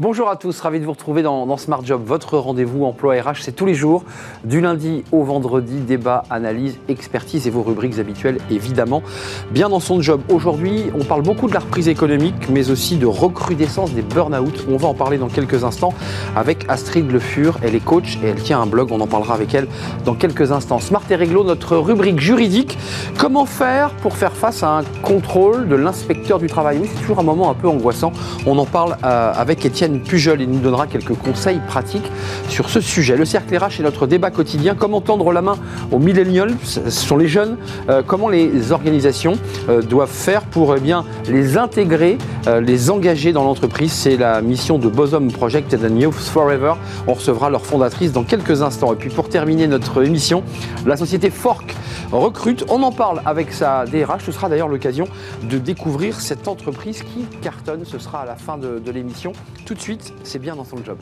Bonjour à tous, ravi de vous retrouver dans, Smart Job, votre rendez-vous emploi RH. C'est tous les jours, du lundi au vendredi, débat, analyse, expertise et vos rubriques habituelles, évidemment. Bien dans son job. Aujourd'hui, on parle beaucoup de la reprise économique, mais aussi de recrudescence des burn-out. On va en parler dans quelques instants avec Astrid Le Fur. Elle est coach et elle tient un blog. On en parlera avec elle dans quelques instants. Smart et Réglo, notre rubrique juridique. Comment faire pour faire face à un contrôle de l'inspecteur du travail? C'est toujours un moment un peu angoissant. On en parle euh, avec Étienne Pujol. Il nous donnera quelques conseils pratiques sur ce sujet. Le cercle RH est notre débat quotidien. Comment tendre la main aux millennials, ce sont les jeunes, euh, comment les organisations euh, doivent faire pour eh bien, les intégrer, euh, les engager dans l'entreprise? C'est la mission de Bosom Project and Youth Forever. On recevra leur fondatrice dans quelques instants. Et puis pour terminer notre émission, la société Fork recrute. On en parle avec sa DRH. Ce sera d'ailleurs l'occasion de découvrir cette entreprise qui cartonne. Ce sera à la fin de, l'émission. Tout suite, c'est bien dans son job.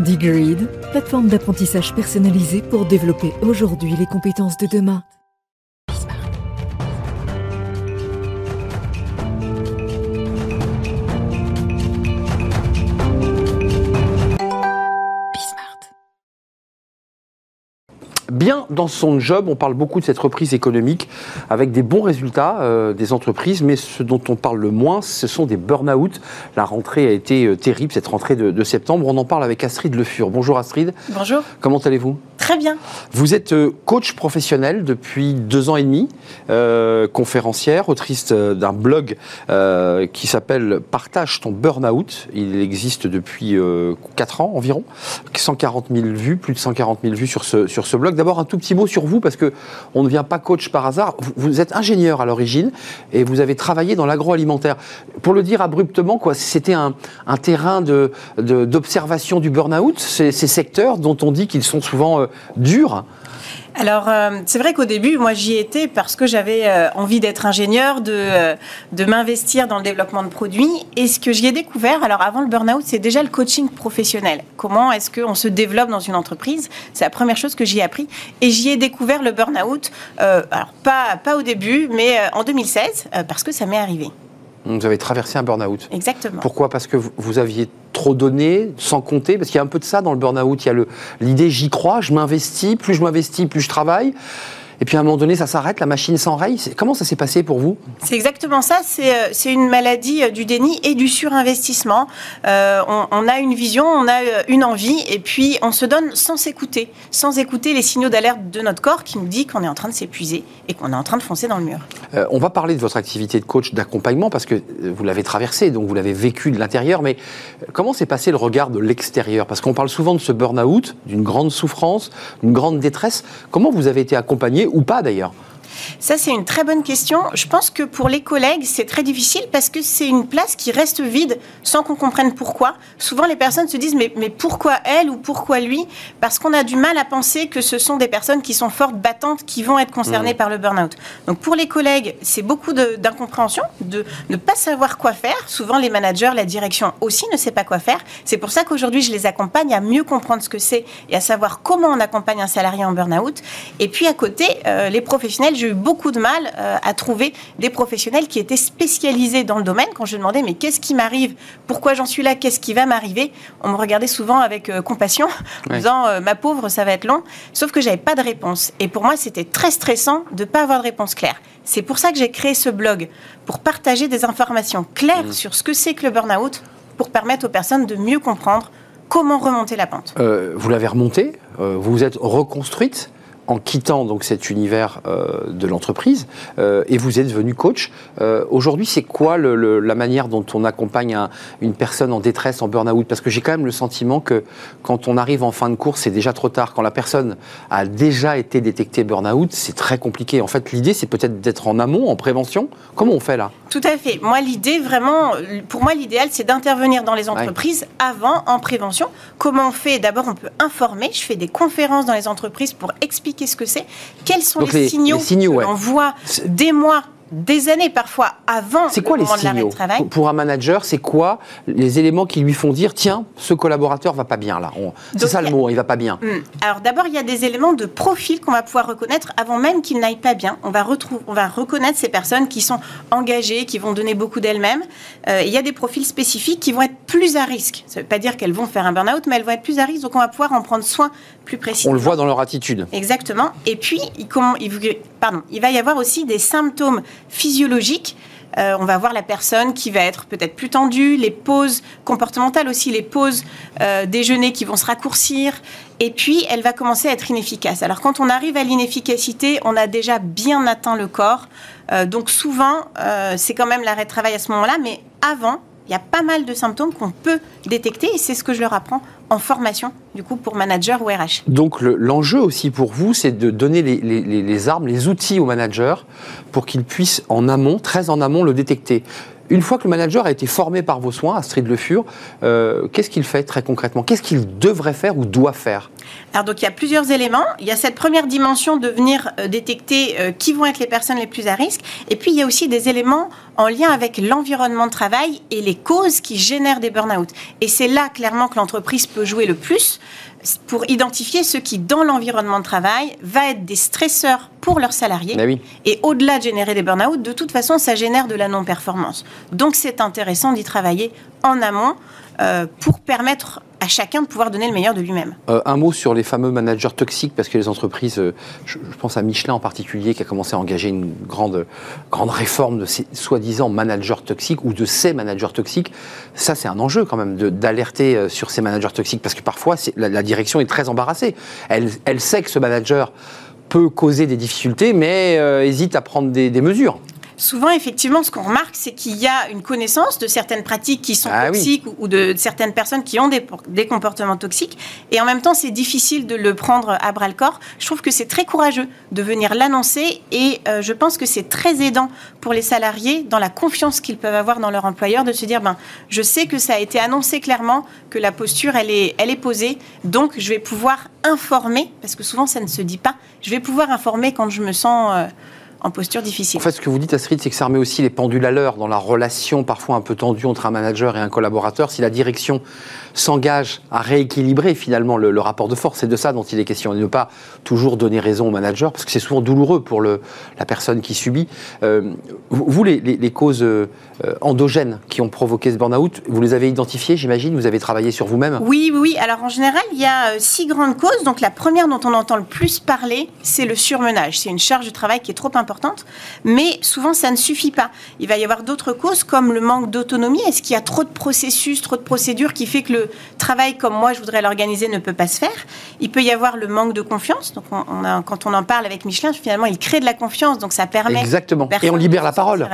Digreed, plateforme d'apprentissage personnalisée pour développer aujourd'hui les compétences de demain. Bien dans son job. On parle beaucoup de cette reprise économique avec des bons résultats euh, des entreprises, mais ce dont on parle le moins, ce sont des burn-out. La rentrée a été euh, terrible, cette rentrée de, septembre. On en parle avec Astrid Le Fur. Bonjour Astrid. Bonjour. Comment allez-vous? Très bien. Vous êtes euh, coach professionnel depuis deux ans et demi, conférencière, autrice d'un blog qui s'appelle Partage ton burn-out. Il existe depuis quatre ans environ. 140 000 vues, plus de 140 000 vues sur ce, sur ce blog. D'abord, un tout petit mot sur vous, parce que on ne vient pas coach par hasard. Vous, êtes ingénieur à l'origine et vous avez travaillé dans l'agroalimentaire. Pour le dire abruptement, c'était un, terrain d'observation du burn-out, ces, secteurs dont on dit qu'ils sont souvent Alors, euh, c'est vrai qu'au début, moi, j'y étais parce que j'avais euh, envie d'être ingénieur, de, euh, de m'investir dans le développement de produits. Et ce que j'y ai découvert, alors avant le burn-out, c'est déjà le coaching professionnel. Comment est-ce qu'on se développe dans une entreprise? C'est la première chose que j'y ai appris. Et j'y ai découvert le burn-out, alors pas, pas au début, mais en 2016, parce que ça m'est arrivé. Vous avez traversé un burn-out. Exactement. Pourquoi? Parce que vous aviez trop donné, sans compter, parce qu'il y a un peu de ça dans le burn-out. Il y a l'idée j'y crois, je m'investis, plus je m'investis, plus je travaille. Et puis à un moment donné, ça s'arrête, la machine s'enraye. Comment ça s'est passé pour vous? C'est exactement ça. C'est euh, une maladie euh, du déni et du surinvestissement. Euh, on, a une vision, on a une envie, et puis on se donne sans s'écouter, sans écouter les signaux d'alerte de notre corps qui nous dit qu'on est en train de s'épuiser et qu'on est en train de foncer dans le mur. on va parler de votre activité de coach d'accompagnement parce que vous l'avez traversé, donc vous l'avez vécu de l'intérieur. Mais comment s'est passé le regard de l'extérieur? Parce qu'on parle souvent de ce burn-out, d'une grande souffrance, d'une grande détresse. Comment vous avez été accompagné ou pas d'ailleurs ça, c'est une très bonne question. Je pense que pour les collègues, c'est très difficile parce que c'est une place qui reste vide sans qu'on comprenne pourquoi. Souvent, les personnes se disent mais, mais pourquoi elle ou pourquoi lui? Parce qu'on a du mal à penser que ce sont des personnes qui sont fortes, battantes, qui vont être concernées mmh. par le burn-out. Donc pour les collègues, c'est beaucoup d'incompréhension, de ne pas savoir quoi faire. Souvent, les managers, la direction aussi ne sait pas quoi faire. C'est pour ça qu'aujourd'hui, je les accompagne à mieux comprendre ce que c'est et à savoir comment on accompagne un salarié en burn-out. Et puis à côté, euh, les professionnels, j'ai eu beaucoup de mal euh, à trouver des professionnels qui étaient spécialisés dans le domaine. Quand je demandais, mais qu'est-ce qui m'arrive? Pourquoi j'en suis là? Qu'est-ce qui va m'arriver? On me regardait souvent avec euh, compassion, en disant, euh, ma pauvre, ça va être long. Sauf que j'avais pas de réponse. Et pour moi, c'était très stressant de ne pas avoir de réponse claire. C'est pour ça que j'ai créé ce blog, pour partager des informations claires mmh. sur ce que c'est que le burn-out, pour permettre aux personnes de mieux comprendre comment remonter la pente. vous l'avez remonté, vous vous êtes reconstruite? En quittant donc cet univers euh, de l'entreprise euh, et vous êtes devenu coach. Euh, aujourd'hui, c'est quoi la manière dont on accompagne une personne en détresse, en burn-out? Parce que j'ai quand même le sentiment que quand on arrive en fin de course, c'est déjà trop tard. Quand la personne a déjà été détectée burn-out, c'est très compliqué. En fait, l'idée, c'est peut-être d'être en amont, en prévention. Comment on fait là? Tout à fait. Moi, l'idée, vraiment, pour moi, l'idéal, c'est d'intervenir dans les entreprises avant, en prévention. Comment on fait? D'abord, on peut informer. Je fais des conférences dans les entreprises pour expliquer qu'est-ce que c'est, quels sont les, signaux, signaux que l'on voit des mois des années parfois avant c'est quoi les signaux travail. Pour un manager, c'est quoi les éléments qui lui font dire tiens, ce collaborateur va pas bien là. C'est ça le mot, il va pas bien. Hmm. Alors d'abord, il y a des éléments de profil qu'on va pouvoir reconnaître avant même qu'il n'aille pas bien. On va retrouver, on va reconnaître ces personnes qui sont engagées, qui vont donner beaucoup d'elles-mêmes. Euh, il y a des profils spécifiques qui vont être plus à risque. Ça ne veut pas dire qu'elles vont faire un burn-out, mais elles vont être plus à risque, donc on va pouvoir en prendre soin plus précisément. On le voit dans leur attitude. Exactement. Et puis, il, il, pardon, il va y avoir aussi des symptômes physiologiques. Euh, on va voir la personne qui va être peut-être plus tendue, les pauses comportementales aussi, les pauses euh, déjeuner qui vont se raccourcir, et puis elle va commencer à être inefficace. Alors quand on arrive à l'inefficacité, on a déjà bien atteint le corps, euh, donc souvent c'est quand même l'arrêt de travail à ce moment-là, mais avant, il y a pas mal de symptômes qu'on peut détecter et c'est ce que je leur apprends en formation, du coup, pour manager ou RH. Donc l'enjeu aussi pour vous, c'est de donner les, armes, les outils aux managers pour qu'ils puissent en amont, très en amont, le détecter. Une fois que le manager a été formé par vos soins, Astrid Le Fur, euh, qu'est-ce qu'il fait très concrètement? Qu'est-ce qu'il devrait faire ou doit faire? Alors donc il y a plusieurs éléments. Il y a cette première dimension de venir euh, détecter euh, qui vont être les personnes les plus à risque. Et puis il y a aussi des éléments en lien avec l'environnement de travail et les causes qui génèrent des burn-out. Et c'est là clairement que l'entreprise peut jouer le plus pour identifier ce qui, dans l'environnement de travail, va être des stresseurs pour leurs salariés. Ben et au-delà de générer des burn-out, de toute façon, ça génère de la non-performance. Donc c'est intéressant d'y travailler en amont euh, pour permettre à chacun de pouvoir donner le meilleur de lui-même. Euh, un mot sur les fameux managers toxiques, parce que les entreprises, euh, je, pense à Michelin en particulier, qui a commencé à engager une grande, grande réforme de ces soi-disant managers toxiques ou de ces managers toxiques. Ça, c'est un enjeu quand même d'alerter sur ces managers toxiques, parce que parfois, la, direction est très embarrassée. Elle, sait que ce manager peut causer des difficultés, mais hésite à prendre des mesures souvent, effectivement, ce qu'on remarque, c'est qu'il y a une connaissance de certaines pratiques qui sont ah toxiques ou de, certaines personnes qui ont des, des, comportements toxiques. Et en même temps, c'est difficile de le prendre à bras le corps. Je trouve que c'est très courageux de venir l'annoncer et euh, je pense que c'est très aidant pour les salariés dans la confiance qu'ils peuvent avoir dans leur employeur de se dire, ben, je sais que ça a été annoncé clairement, que la posture, elle est, elle est posée, donc je vais pouvoir informer, parce que souvent ça ne se dit pas, je vais pouvoir informer quand je me sens... Euh, en posture difficile. En fait, ce que vous dites, Astrid, c'est que ça remet aussi les pendules à l'heure dans la relation parfois un peu tendue entre un manager et un collaborateur. Si la direction s'engage à rééquilibrer finalement le, rapport de force, c'est de ça dont il est question, et ne pas toujours donner raison au manager, parce que c'est souvent douloureux pour le, la personne qui subit. Euh, vous, les, les, causes euh, endogènes qui ont provoqué ce burn-out, vous les avez identifiées, j'imagine Vous avez travaillé sur vous-même? Oui, oui. Alors en général, il y a euh, six grandes causes. Donc la première dont on entend le plus parler, c'est le surmenage. C'est une charge de travail qui est trop importante mais souvent ça ne suffit pas. Il va y avoir d'autres causes comme le manque d'autonomie. Est-ce qu'il y a trop de processus, trop de procédures qui fait que le travail comme moi je voudrais l'organiser ne peut pas se faire? Il peut y avoir le manque de confiance. Donc on, a, quand on en parle avec Michelin, finalement il crée de la confiance, donc ça permet. Exactement. Et on libère la parole.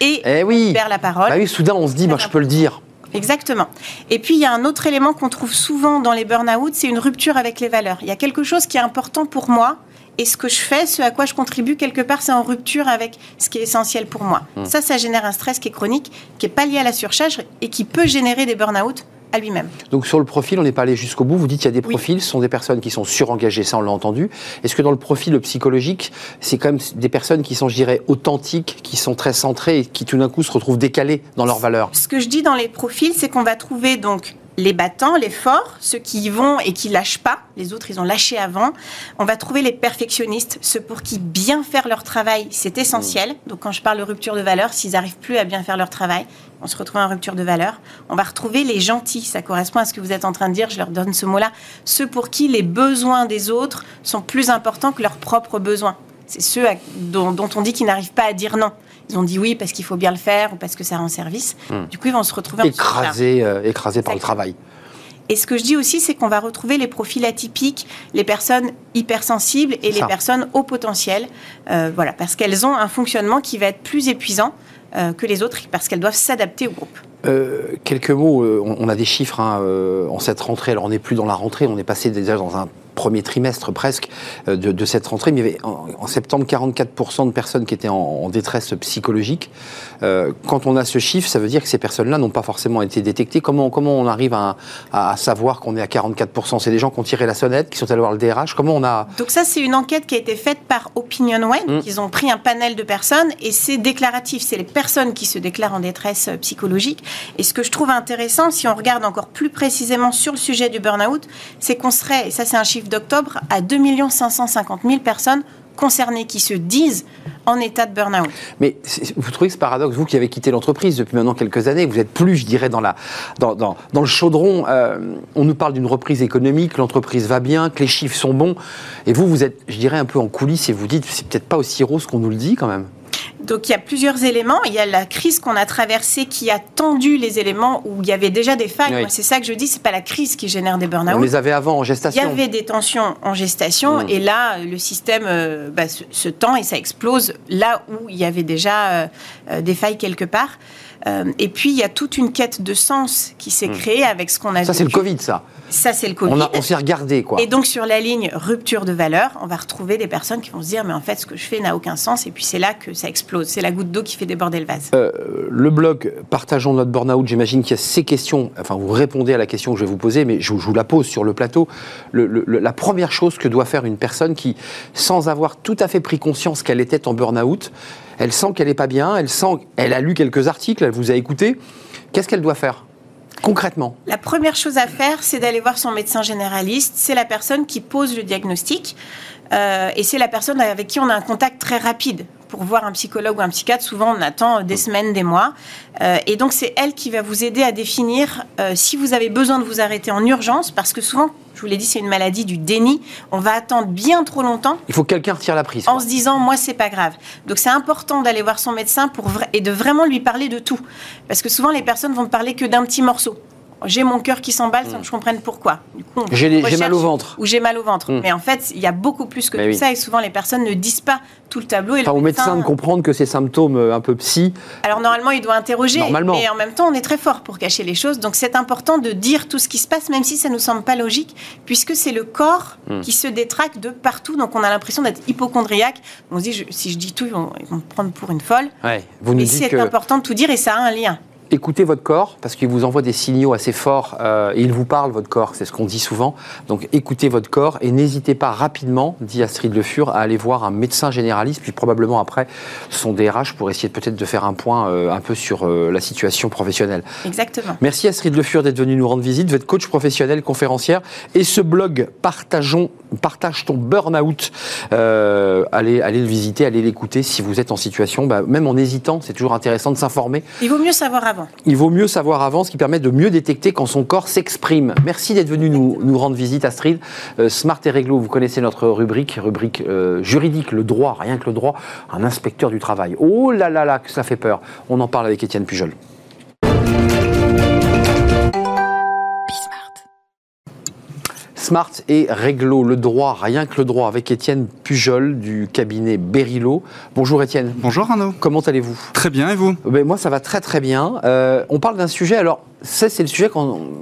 Et eh oui. on libère la parole. Bah oui, soudain on se dit, moi je peux le dire. Exactement. Et puis, il y a un autre élément qu'on trouve souvent dans les burn-out, c'est une rupture avec les valeurs. Il y a quelque chose qui est important pour moi, et ce que je fais, ce à quoi je contribue, quelque part, c'est en rupture avec ce qui est essentiel pour moi. Mmh. Ça, ça génère un stress qui est chronique, qui n'est pas lié à la surcharge et qui peut générer des burn-out à lui-même. Donc sur le profil, on n'est pas allé jusqu'au bout. Vous dites qu'il y a des profils, ce sont des personnes qui sont surengagées, ça on l'a entendu. Est-ce que dans le profil psychologique, c'est quand même des personnes qui sont, je dirais, authentiques, qui sont très centrées et qui tout d'un coup se retrouvent décalées dans leurs valeurs? Ce que je dis dans les profils, c'est qu'on va trouver donc les battants, les forts, ceux qui y vont et qui lâchent pas. Les autres, ils ont lâché avant. On va trouver les perfectionnistes, ceux pour qui bien faire leur travail, c'est essentiel. Mmh. Donc, quand je parle de rupture de valeur, s'ils n'arrivent plus à bien faire leur travail, on se retrouve en rupture de valeur. On va retrouver les gentils. Ça correspond à ce que vous êtes en train de dire. Je leur donne ce mot-là. Ceux pour qui les besoins des autres sont plus importants que leurs propres besoins. C'est ceux dont, on dit qu'ils n'arrivent pas à dire non. Ils ont dit oui parce qu'il faut bien le faire ou parce que ça rend service. Hmm. Du coup, ils vont se retrouver écrasés, euh, écrasés par le travail. Et ce que je dis aussi, c'est qu'on va retrouver les profils atypiques, les personnes hypersensibles et les personnes au potentiel, euh, voilà, parce qu'elles ont un fonctionnement qui va être plus épuisant euh, que les autres, parce qu'elles doivent s'adapter au groupe. quelques mots, on, a des chiffres hein, en cette rentrée. Alors on n'est plus dans la rentrée, on est passé déjà dans un premier trimestre presque euh, de, cette rentrée, mais il y avait en, septembre 44% de personnes qui étaient en, détresse psychologique. Euh, quand on a ce chiffre, ça veut dire que ces personnes-là n'ont pas forcément été détectées. Comment, comment on arrive à, savoir qu'on est à 44% C'est des gens qui ont tiré la sonnette, qui sont allés voir le DRH Comment on a... Donc ça, c'est une enquête qui a été faite par OpinionWay. Mmh. Ils ont pris un panel de personnes et c'est déclaratif. C'est les personnes qui se déclarent en détresse euh, psychologique. Et ce que je trouve intéressant, si on regarde encore plus précisément sur le sujet du burn-out, c'est qu'on serait, et ça c'est un chiffre d'octobre, à 2 550 000 personnes concernés qui se disent en état de burn-out. Mais vous trouvez ce paradoxe, vous qui avez quitté l'entreprise depuis maintenant quelques années, vous êtes plus, je dirais, dans, la, dans, dans le chaudron. Euh, on nous parle d'une reprise économique, l'entreprise va bien, que les chiffres sont bons. Et vous, vous êtes, je dirais, un peu en coulisses et vous dites, c'est peut-être pas aussi rose qu'on nous le dit quand même. Donc il y a plusieurs éléments. Il y a la crise qu'on a traversée qui a tendu les éléments où il y avait déjà des failles. C'est ça que je dis, c'est pas la crise qui génère des burn-out. On les avait avant en gestation. Il y avait des tensions en gestation mmh. et là le système euh, bah, se, tend et ça explose là où il y avait déjà euh, euh, des failles quelque part. Et puis il y a toute une quête de sens qui s'est mmh. créée avec ce qu'on a. Ça c'est le Covid, ça. Ça, c'est le Covid. On, s'est regardé, quoi. Et donc, sur la ligne rupture de valeur, on va retrouver des personnes qui vont se dire, mais en fait, ce que je fais n'a aucun sens. Et puis, c'est là que ça explose. C'est la goutte d'eau qui fait déborder le vase. Euh, le blog Partageons notre burn-out, j'imagine qu'il y a ces questions. Enfin, vous répondez à la question que je vais vous poser, mais je, vous la pose sur le plateau. la première chose que doit faire une personne qui, sans avoir tout à fait pris conscience qu'elle était en burn-out, elle sent qu'elle n'est pas bien, elle sent, elle a lu quelques articles, elle vous a écouté. Qu'est-ce qu'elle doit faire Concrètement? La première chose à faire, c'est d'aller voir son médecin généraliste. C'est la personne qui pose le diagnostic. Euh, et c'est la personne avec qui on a un contact très rapide. Pour voir un psychologue ou un psychiatre, souvent on attend des semaines, des mois. Euh, et donc c'est elle qui va vous aider à définir euh, si vous avez besoin de vous arrêter en urgence, parce que souvent, je vous l'ai dit, c'est une maladie du déni. On va attendre bien trop longtemps. Il faut que quelqu'un retire la prise. En se disant, moi, c'est pas grave. Donc c'est important d'aller voir son médecin pour et de vraiment lui parler de tout. Parce que souvent, les personnes vont parler que d'un petit morceau j'ai mon cœur qui s'emballe sans que je comprenne pourquoi. J'ai mal au ventre. Ou j'ai mal au ventre. Hmm. Mais en fait, il y a beaucoup plus que tout ça et souvent les personnes ne disent pas tout le tableau. Et enfin, au médecin, de comprendre que ces symptômes euh, un peu psy. Alors normalement, il doit interroger. Normalement. Mais en même temps, on est très fort pour cacher les choses. Donc c'est important de dire tout ce qui se passe, même si ça ne nous semble pas logique, puisque c'est le corps hmm. qui se détraque de partout. Donc on a l'impression d'être hypochondriaque. On se dit, si je dis tout, ils vont, me prendre pour une folle. Ouais, vous nous et c'est important de tout dire et ça a un lien écoutez votre corps parce qu'il vous envoie des signaux assez forts euh, et il vous parle, votre corps, c'est ce qu'on dit souvent. Donc écoutez votre corps et n'hésitez pas rapidement, dit Astrid Le Fur, à aller voir un médecin généraliste, puis probablement après son DRH pour essayer peut-être de faire un point euh, un peu sur euh, la situation professionnelle. Exactement. Merci Astrid Le Fur d'être venue nous rendre visite. Vous êtes coach professionnel, conférencière et ce blog Partageons, Partage ton burn-out. allez, allez le visiter, allez l'écouter si vous êtes en situation, bah, même en hésitant, c'est toujours intéressant de s'informer. Il vaut mieux savoir avant. Il vaut mieux savoir avant, ce qui permet de mieux détecter quand son corps s'exprime. Merci d'être venu nous, nous, rendre visite, Astrid. Euh, Smart et Réglo, vous connaissez notre rubrique, rubrique euh, juridique, le droit, rien que le droit, un inspecteur du travail. Oh là là là, que ça fait peur. On en parle avec Étienne Pujol. Smart et Réglo, le droit, rien que le droit, avec Étienne Pujol du cabinet Berilo. Bonjour Étienne. Bonjour Arnaud. Comment allez-vous? Très bien et vous? Ben, Moi ça va très très bien. Euh, on parle d'un sujet, alors ça, c'est le sujet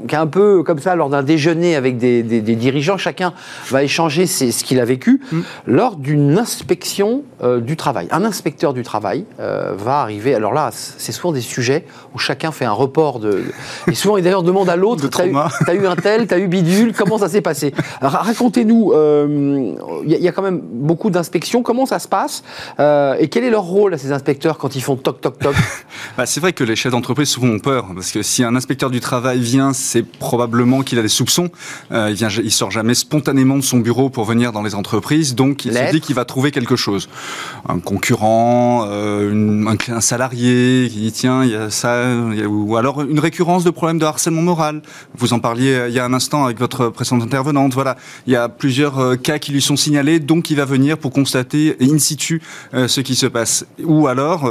qui est un peu comme ça, lors d'un déjeuner avec des, dirigeants, chacun va échanger ce qu'il a vécu mm. lors d'une inspection euh, du travail. Un inspecteur du travail euh, va arriver. Alors là, c'est souvent des sujets où chacun fait un report de. Et souvent, il d'ailleurs demande à l'autre T'as eu, as eu un tel, t'as eu bidule, comment ça s'est passé? Racontez-nous, euh, il y, a quand même beaucoup d'inspections, comment ça se passe? Et quel est leur rôle à ces inspecteurs quand ils font toc, toc, toc? Bah, C'est vrai que les chefs d'entreprise souvent ont peur, parce que si un inspecteur inspecteur du travail vient, c'est probablement qu'il a des soupçons. Euh, il vient, il sort jamais spontanément de son bureau pour venir dans les entreprises, donc il se dit qu'il va trouver quelque chose. Un concurrent, euh, un, salarié qui dit tiens, il y a ça, ou alors une récurrence de problèmes de harcèlement moral. Vous en parliez euh, il y a un instant avec votre précédente intervenante. Voilà, il y a plusieurs cas qui lui sont signalés, donc il va venir pour constater in situ ce qui se passe. Ou alors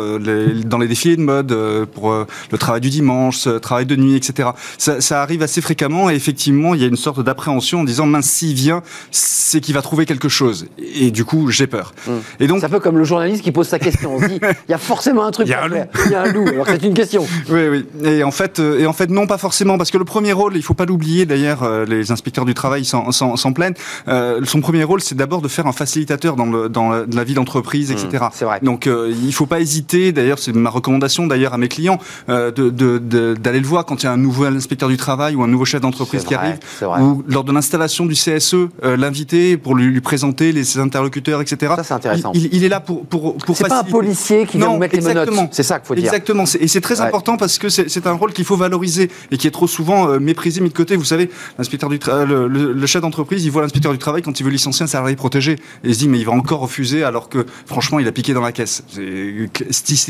dans les défilés de mode pour le travail du dimanche, le travail de nuit etc. Ça, arrive assez fréquemment et effectivement, il y a une sorte d'appréhension en disant mince, s'il vient, c'est qu'il va trouver quelque chose. Et du coup, j'ai peur. Hum. Et donc, c'est un peu comme le journaliste qui pose sa question. On dit, il y a forcément un truc. Il y a un loup. Il y a un loup. Alors c'est une question. Oui, oui. Et en fait, euh, et en fait, non, pas forcément, parce que le premier rôle, il faut pas l'oublier. D'ailleurs, euh, les inspecteurs du travail s'en plaignent. Euh, son premier rôle, c'est d'abord de faire un facilitateur dans, le, dans la, vie d'entreprise, etc. Hum, c'est vrai. Donc, il faut pas hésiter. D'ailleurs, c'est ma recommandation d'ailleurs à mes clients d'aller de, de, le voir quand il y a un nouveau inspecteur du travail ou un nouveau chef d'entreprise qui arrive, ou lors de l'installation du CSE, euh, l'inviter pour lui, présenter les, ses interlocuteurs, etc. Ça, c'est intéressant. Il, est là pour, pour, pour C'est pas un policier qui vient vous mettre les menottes. C'est ça qu'il faut dire. Exactement. Et c'est très important parce que c'est un rôle qu'il faut valoriser et qui est trop souvent euh, méprisé, mis de côté. Vous savez, l'inspecteur du le, le, chef d'entreprise, il voit l'inspecteur du travail quand il veut licencier un salarié protégé. Et il se dit, mais il va encore refuser alors que, franchement, il a piqué dans la caisse. C'est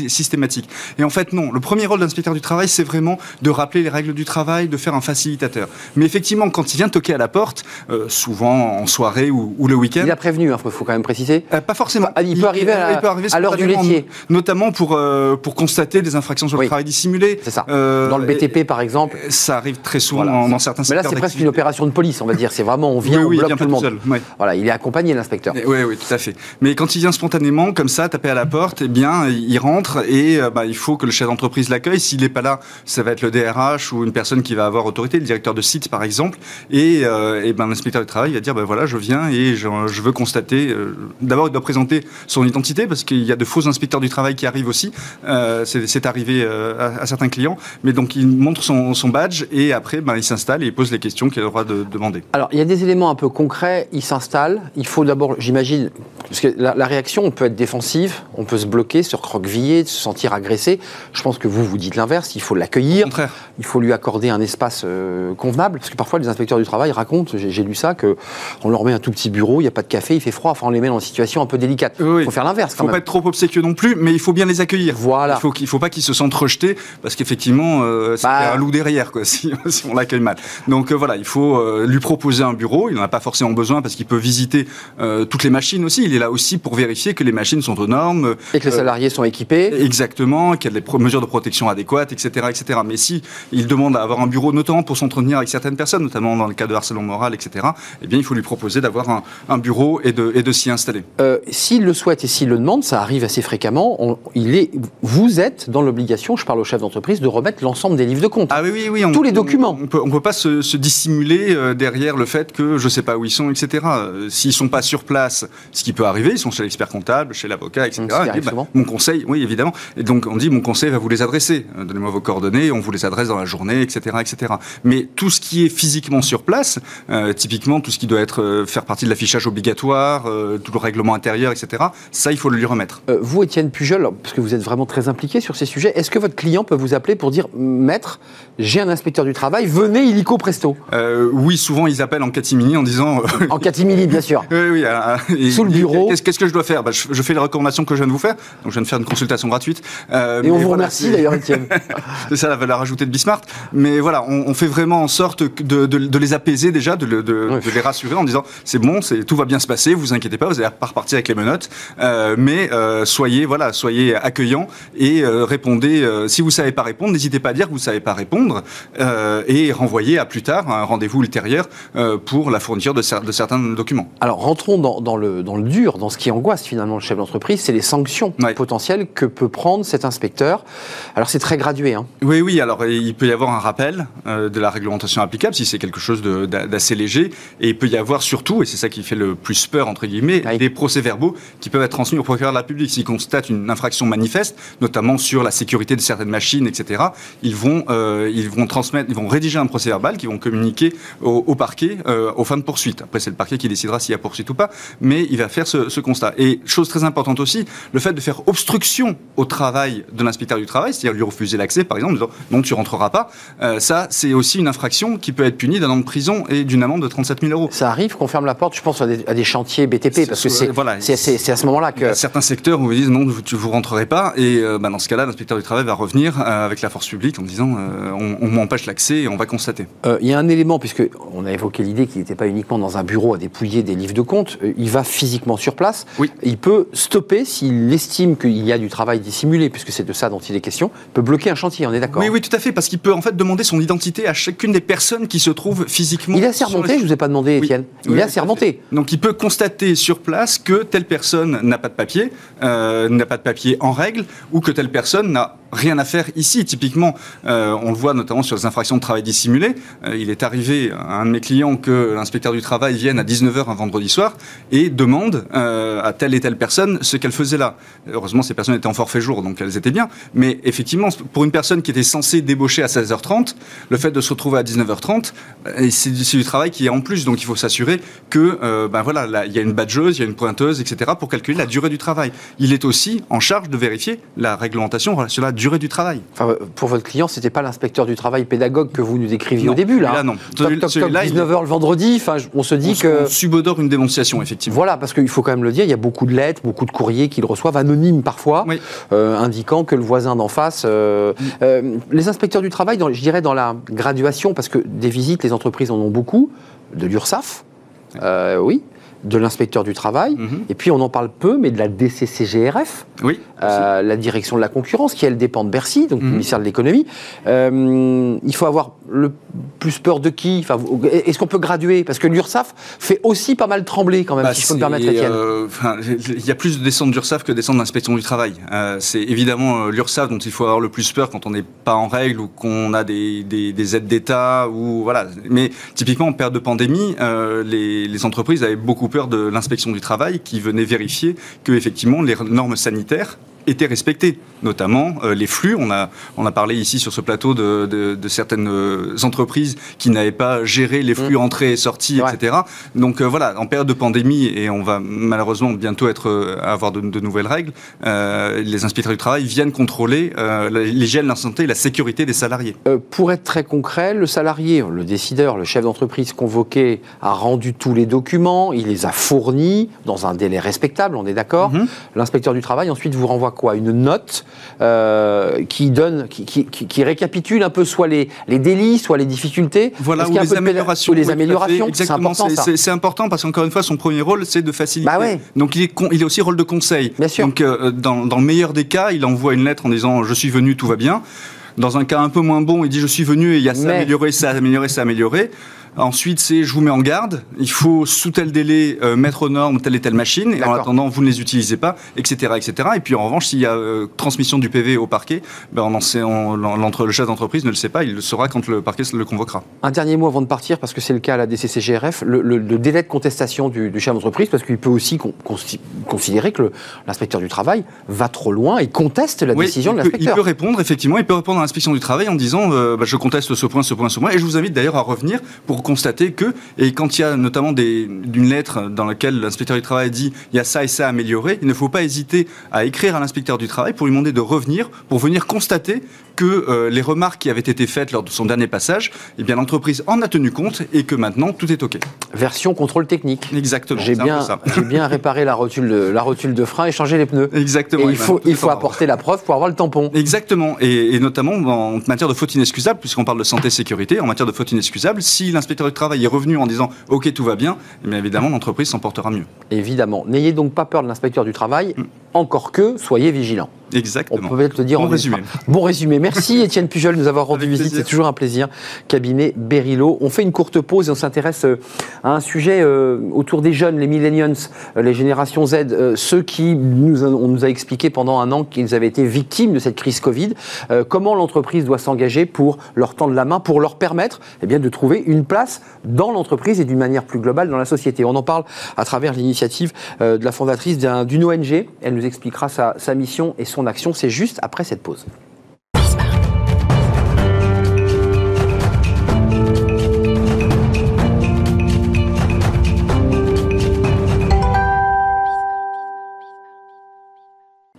systématique. Et en fait, non. Le premier rôle d'inspecteur du travail, c'est vraiment de rappeler les règles du travail, de faire un facilitateur. Mais effectivement, quand il vient toquer à la porte, euh, souvent en soirée ou, le week-end. Il a prévenu, il hein, faut quand même préciser. Euh, pas forcément. Ah, il, peut arriver à, l'heure du laitier. Notamment pour, euh, pour constater des infractions sur le travail dissimulé. C'est ça. dans le BTP, par exemple. Ça arrive très souvent dans, certains secteurs. Mais là, c'est presque une opération de police, on va dire. C'est vraiment, on vient, on bloque tout le monde. Voilà, il est accompagné, l'inspecteur. Oui, oui, tout à fait. Mais quand il vient spontanément, comme ça, taper à la porte, eh bien, il rentre et bah, il faut que le chef d'entreprise l'accueille. S'il n'est pas là, ça va être le DRH ou une personne qui va avoir autorité, le directeur de site par exemple. Et, et ben, l'inspecteur du travail va dire ben, voilà, je viens et je, veux constater. Euh, d'abord, il doit présenter son identité parce qu'il y a de faux inspecteurs du travail qui arrivent aussi. Euh, c'est arrivé euh, à, certains clients. Mais donc, il montre son, badge et après, ben, il s'installe et il pose les questions qu'il a le droit de, demander. Alors, il y a des éléments un peu concrets. Il s'installe. Il faut d'abord, j'imagine, parce que la, réaction, on peut être défensive, on peut se bloquer, se recroqueviller, se sentir agressé. Je pense que vous, vous dites l'inverse. Il faut l'accueillir. Il faut lui accorder un espace convenable. Parce que parfois, les inspecteurs du travail racontent, j'ai lu ça, qu'on leur met un tout petit bureau, il n'y a pas de café, il fait froid, enfin on les met dans une situation un peu délicate. Il faut faire l'inverse. Il ne faut pas être trop obséquieux non plus, mais il faut bien les accueillir. Voilà. Il faut qu'il faut pas qu'ils se sentent rejetés, parce qu'effectivement, euh, c'est bah. un loup derrière, quoi, si, on l'accueille mal. Donc euh, voilà, il faut euh, lui proposer un bureau. Il n'en a pas forcément besoin parce qu'il peut visiter toutes les machines aussi. Il est là aussi pour vérifier que les machines sont aux normes. Et que les salariés sont équipés. Exactement, qu'il y a des mesures de protection adéquates, etc., etc. Mais si il demande à avoir un bureau, notamment pour s'entretenir avec certaines personnes, notamment dans le cas de harcèlement moral, etc., eh bien, il faut lui proposer d'avoir un, bureau et de, et de s'y installer. Euh, s'il le souhaite et s'il le demande, ça arrive assez fréquemment, il est, vous êtes dans l'obligation, je parle au chef d'entreprise, de remettre l'ensemble des livres de compte. Ah oui, oui, oui. Tous les documents. On ne peut, on peut, pas se, dissimuler euh, derrière le fait que je ne sais pas où ils sont, etc. Euh, s'ils ne sont pas sur place, ce qui peut arriver, ils sont chez l'expert comptable, chez l'avocat, etc. Bah, mon conseil, oui, évidemment. Et donc, on dit, mon conseil va vous les adresser. Donnez-moi vos coordonnées, on vous les adresse dans la journée, etc. etc. Mais tout ce qui est physiquement sur place, typiquement tout ce qui doit être faire partie de l'affichage obligatoire, euh, tout le règlement intérieur, etc. Ça, il faut le lui remettre. Euh, vous, Étienne Pujol, parce que vous êtes vraiment très impliqué sur ces sujets, est-ce que votre client peut vous appeler pour dire Maître, j'ai un inspecteur du travail, venez illico presto euh, Oui, souvent ils appellent en catimini en disant. en catimini, bien sûr. oui, oui. Sous le bureau. Qu'est-ce que je dois faire? Bah, je, fais les recommandations que je viens de vous faire. Donc, je viens de faire une consultation gratuite. et on vous remercie d'ailleurs, Étienne. c'est ça la valeur ajoutée de Bismart. Mais voilà, on, fait vraiment en sorte de, de, les apaiser déjà, de, de les rassurer en disant c'est bon, tout va bien se passer, vous inquiétez pas, vous allez pas repartir avec les menottes, euh, mais euh, soyez voilà, soyez accueillants et euh, répondez. si vous savez pas répondre, n'hésitez pas à dire que vous savez pas répondre et renvoyez à plus tard un rendez-vous ultérieur pour la fourniture de, certains documents. Alors rentrons dans, le, dans le dur, dans ce qui angoisse finalement le chef d'entreprise, c'est les sanctions potentielles que peut prendre cet inspecteur. Alors c'est très gradué. Hein. Oui, oui. Alors il peut y avoir un rappel de la réglementation applicable si c'est quelque chose d'assez léger, et il peut y avoir surtout, et c'est ça qui fait le plus peur, entre guillemets, des procès-verbaux qui peuvent être transmis au procureur de la République. S'ils constatent une infraction manifeste, notamment sur la sécurité de certaines machines, etc., ils vont, euh, ils vont transmettre, ils vont rédiger un procès-verbal qu'ils vont communiquer au, parquet euh, aux fins de poursuite. Après, c'est le parquet qui décidera s'il y a poursuite ou pas, mais il va faire ce, constat. Et chose très importante aussi, le fait de faire obstruction au travail de l'inspecteur du travail, c'est-à-dire lui refuser l'accès, par exemple, en disant non, tu rentreras pas, euh, ça, c'est aussi une infraction qui peut être punie d'un an de prison et d'une amende de 37 000 euros. Ça arrive qu'on ferme la porte, je pense à des, chantiers BTP, parce que c'est voilà, à ce moment-là que... Il y a certains secteurs où vous disent non, vous, vous rentrerez pas, et euh, bah, dans ce cas-là, l'inspecteur du travail va revenir euh, avec la force publique en disant euh, on, m'empêche l'accès et on va constater. Il y a un élément, puisque on a évoqué l'idée qu'il n'était pas uniquement dans un bureau à dépouiller des livres de compte, il va physiquement sur place, oui. il peut stopper s'il estime qu'il y a du travail dissimulé, puisque c'est de ça dont il est question, peut bloquer un chantier, on est d'accord Oui, oui, tout à fait, parce qu'il peut en fait demander son identité à chacune des personnes qui se trouvent physiquement. Il est assermenté, je ne vous ai pas demandé, Étienne. il est assermenté. Donc il peut constater sur place que telle personne n'a pas de papier, euh, n'a pas de papier en règle, ou que telle personne n'a rien à faire ici. Typiquement, on le voit notamment sur les infractions de travail dissimulé. il est arrivé à un de mes clients que l'inspecteur du travail vienne à 19h un vendredi soir et demande à telle et telle personne ce qu'elle faisait là. Heureusement, ces personnes étaient en forfait jour, donc elles étaient bien. Mais effectivement, pour une personne qui était censée débaucher à 16h30, le fait de se retrouver à 19h30, c'est du travail qui est en plus. Donc il faut s'assurer que, ben voilà, il y a une badgeuse, il y a une pointeuse, etc. pour calculer la durée du travail. Il est aussi en charge de vérifier la réglementation sur la durée du travail. Enfin, pour votre client, c'était pas l'inspecteur du travail pédagogue que vous nous décriviez au début, là. Là, non. Toc, 19h le vendredi, enfin, on se dit que... On subodore une dénonciation, effectivement. Voilà, parce qu'il faut quand même le dire, il y a beaucoup de lettres, beaucoup de courriers qu'ils reçoivent, anonymes parfois, euh, indiquant que le voisin d'en face... Euh, mm. euh, les inspecteurs du travail, dans, je dirais dans la graduation, parce que des visites, les entreprises en ont beaucoup, de l'URSSAF, oui, de l'inspecteur du travail, mhm. et puis on en parle peu, mais de la DCCGRF, oui, euh, la direction de la concurrence, qui elle dépend de Bercy, donc du mhm. ministère de l'économie. Euh, il faut avoir le plus peur de qui? Enfin, Est-ce qu'on peut graduer? Parce que l'URSSAF fait aussi pas mal trembler quand même, bah, si je peux me permettre, Étienne. Euh, il y a plus de descentes d'URSSAF que de descentes d'inspection du travail. C'est évidemment l'URSSAF dont il faut avoir le plus peur quand on n'est pas en règle ou qu'on a des, des, aides d'État. ou voilà. Mais typiquement, en période de pandémie, les, les entreprises avaient beaucoup de l'inspection du travail qui venait vérifier que effectivement les normes sanitaires étaient respectés, notamment euh, les flux. On a, on a parlé ici sur ce plateau de, de, certaines euh, entreprises qui n'avaient pas géré les flux mmh. entrées et sorties, etc. Donc euh, voilà, en période de pandémie, et on va malheureusement bientôt être, avoir de, nouvelles règles, les inspecteurs du travail viennent contrôler l'hygiène, la santé et la sécurité des salariés. pour être très concret, le salarié, le décideur, le chef d'entreprise convoqué a rendu tous les documents, il les a fournis dans un délai respectable, on est d'accord. Mmh. L'inspecteur du travail ensuite vous renvoie quoi Une note euh, qui donne, qui, récapitule un peu soit les, les délits, soit les difficultés. Voilà, ou les, améliorations, les améliorations. C'est important. C'est important parce qu'encore une fois, son premier rôle, c'est de faciliter. Bah ouais. Donc il est, il est aussi rôle de conseil. Bien sûr. Donc euh, dans, dans le meilleur des cas, il envoie une lettre en disant je suis venu, tout va bien. Dans un cas un peu moins bon, il dit je suis venu et il y a ça amélioré, ça amélioré, ça amélioré. Ensuite, c'est je vous mets en garde. Il faut sous tel délai euh, mettre aux normes telle et telle machine. Et en attendant, vous ne les utilisez pas, etc., etc. Et puis en revanche, s'il y a euh, transmission du PV au parquet, ben, on, le chef d'entreprise ne le sait pas. Il le saura quand le parquet le convoquera. Un dernier mot avant de partir, parce que c'est le cas à la DCCGRF, le, le, délai de contestation du, chef d'entreprise, parce qu'il peut aussi considérer que l'inspecteur du travail va trop loin et conteste la décision de l'inspecteur. Il peut répondre effectivement. Il peut répondre à l'inspection du travail en disant euh, bah, je conteste ce point, ce point, ce point. Et je vous invite d'ailleurs à revenir pour constater que, et quand il y a notamment d'une lettre dans laquelle l'inspecteur du travail dit il y a ça et ça à améliorer, il ne faut pas hésiter à écrire à l'inspecteur du travail pour lui demander de revenir, pour venir constater que euh, les remarques qui avaient été faites lors de son dernier passage, eh bien l'entreprise en a tenu compte et que maintenant tout est OK. Version contrôle technique. Exactement. J'ai bien, bien réparé la rotule, de, la rotule de frein et changé les pneus. Exactement. Et il faut, il faut apporter la preuve pour avoir le tampon. Exactement. Et, et notamment en matière de faute inexcusable, puisqu'on parle de santé sécurité, en matière de faute inexcusable, si l'inspecteur du travail est revenu en disant OK tout va bien, eh évidemment l'entreprise s'en portera mieux. Évidemment. N'ayez donc pas peur de l'inspecteur du travail. Mm encore que soyez vigilants. Exactement. On peut peut-être le dire bon en résumé. Bon résumé. Merci Étienne Pujol de nous avoir rendu visite. C'est toujours un plaisir. Cabinet Berilo. On fait une courte pause et on s'intéresse euh, à un sujet euh, autour des jeunes, les millennials, euh, les générations Z, ceux qui nous on nous a expliqué pendant un an qu'ils avaient été victimes de cette crise Covid. comment l'entreprise doit s'engager pour leur tendre la main, pour leur permettre eh bien, de trouver une place dans l'entreprise et d'une manière plus globale dans la société. On en parle à travers l'initiative de la fondatrice d'une ONG. Elle nous expliquera sa, sa mission et son action. C'est juste après cette pause.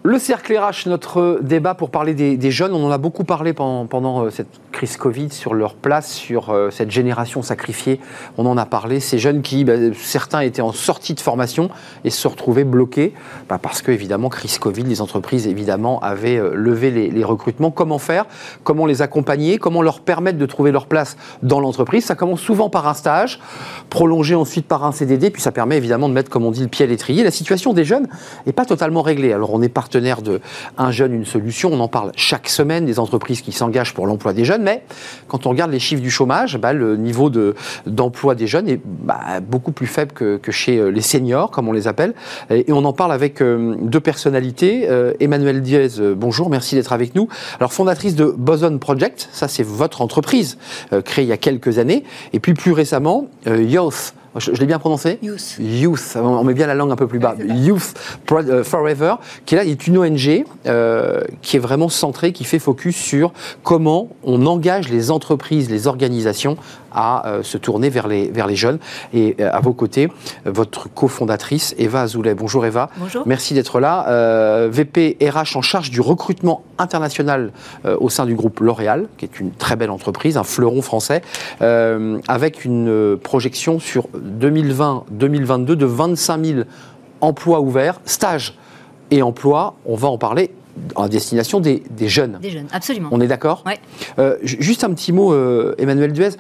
Le cercle RH, notre débat pour parler des, jeunes, on en a beaucoup parlé pendant, euh, cette crise Covid sur leur place, sur euh, cette génération sacrifiée. On en a parlé. Ces jeunes qui, bah, certains étaient en sortie de formation et se retrouvaient bloqués bah, parce que, évidemment, crise Covid, les entreprises, évidemment, avaient euh, levé les, recrutements. Comment faire? Comment les accompagner? Comment leur permettre de trouver leur place dans l'entreprise? Ça commence souvent par un stage, prolongé ensuite par un CDD, puis ça permet évidemment de mettre, comme on dit, le pied à l'étrier. La situation des jeunes n'est pas totalement réglée. Alors, on est partenaire de Un jeune, une solution. On en parle chaque semaine des entreprises qui s'engagent pour l'emploi des jeunes, mais quand on regarde les chiffres du chômage, bah, le niveau d'emploi des jeunes est bah, beaucoup plus faible que, chez les seniors, comme on les appelle. Et, on en parle avec deux personnalités. Emmanuel Diez, bonjour, merci d'être avec nous. Alors, fondatrice de Boson Project, ça c'est votre entreprise, créée il y a quelques années. Et puis plus récemment, Youth je, l'ai bien prononcé Youth. Youth, on met bien la langue un peu plus bas. Youth euh, Forever, qui est là, est une ONG euh, qui est vraiment centrée, qui fait focus sur comment on engage les entreprises, les organisations à euh, se tourner vers les, vers les jeunes. Et à vos côtés, votre cofondatrice, Eva Azoulay. Bonjour Eva. Bonjour. Merci d'être là. VP RH en charge du recrutement international au sein du groupe L'Oréal, qui est une très belle entreprise, un fleuron français, avec une projection sur 2020-2022 de 25 000 emplois ouverts, stages et emplois, on va en parler en destination des, jeunes. Des jeunes, absolument. On est d'accord? Ouais. Euh, juste un petit mot, euh, Emmanuel Duez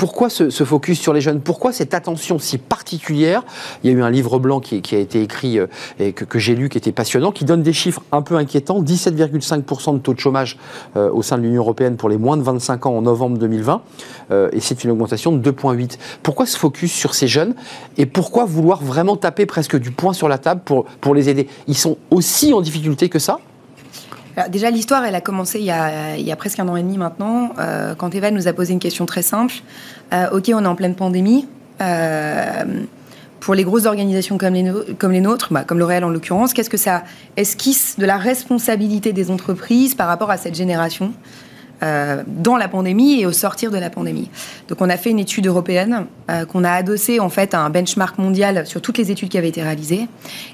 pourquoi ce, focus sur les jeunes? Pourquoi cette attention si particulière? Il y a eu un livre blanc qui, a été écrit euh, et que, j'ai lu qui était passionnant, qui donne des chiffres un peu inquiétants. 17,5% de taux de chômage euh, au sein de l'Union européenne pour les moins de 25 ans en novembre 2020. Euh, et c'est une augmentation de 2,8. Pourquoi ce focus sur ces jeunes? Et pourquoi vouloir vraiment taper presque du poing sur la table pour, pour les aider? Ils sont aussi en difficulté que ça? Déjà, l'histoire, elle a commencé il y a, presque un an et demi maintenant, euh, quand Eva nous a posé une question très simple. Euh, ok, on est en pleine pandémie. Euh, pour les grosses organisations comme les, nôtres, bah, comme L'Oréal en l'occurrence, qu'est-ce que ça esquisse de la responsabilité des entreprises par rapport à cette génération? Euh, dans la pandémie et au sortir de la pandémie. Donc on a fait une étude européenne euh, qu'on a adossée en fait à un benchmark mondial sur toutes les études qui avaient été réalisées.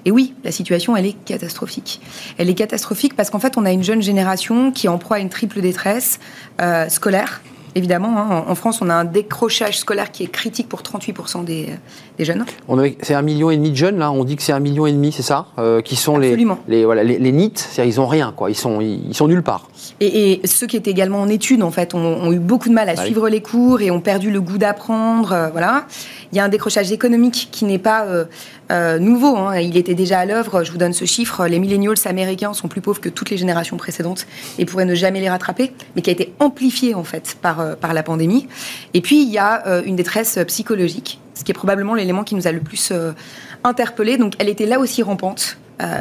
Et oui, la situation elle est catastrophique. Elle est catastrophique parce qu'en fait on a une jeune génération qui est en proie à une triple détresse euh, scolaire, évidemment. Hein. En France, on a un décrochage scolaire qui est critique pour 38% des, des, jeunes. C'est un million et demi de jeunes, là. On dit que c'est un million et demi, c'est ça Qui sont les, les, voilà, les, les NIT, c'est-à-dire ils ont rien, quoi. Ils sont, ils, sont nulle part. Et, ceux qui étaient également en études, en fait, ont, eu beaucoup de mal à bah suivre les cours et ont perdu le goût d'apprendre. Euh, voilà. Il y a un décrochage économique qui n'est pas euh, nouveau. Hein. Il était déjà à l'œuvre. Je vous donne ce chiffre. Les millennials américains sont plus pauvres que toutes les générations précédentes et pourraient ne jamais les rattraper, mais qui a été amplifié, en fait, par euh, par la pandémie. Et puis, il y a euh, une détresse psychologique, ce qui est probablement l'élément qui nous a le plus euh, interpellé. Donc, elle était là aussi rampante.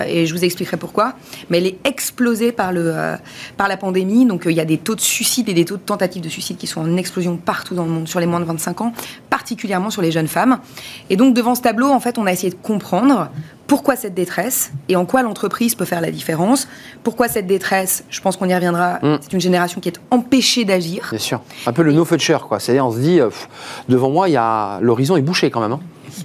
et je vous expliquerai pourquoi. Mais elle est explosée par, le, par la pandémie. Donc il y a des taux de suicide et des taux de tentatives de suicide qui sont en explosion partout dans le monde sur les moins de 25 ans, particulièrement sur les jeunes femmes. Et donc devant ce tableau, en fait, on a essayé de comprendre pourquoi cette détresse et en quoi l'entreprise peut faire la différence. Pourquoi cette détresse Je pense qu'on y reviendra. Mm. C'est une génération qui est empêchée d'agir. Bien sûr. Un peu le no future, quoi. C'est-à-dire, on se dit, euh, devant moi, il y a l'horizon est bouché quand même. Hein.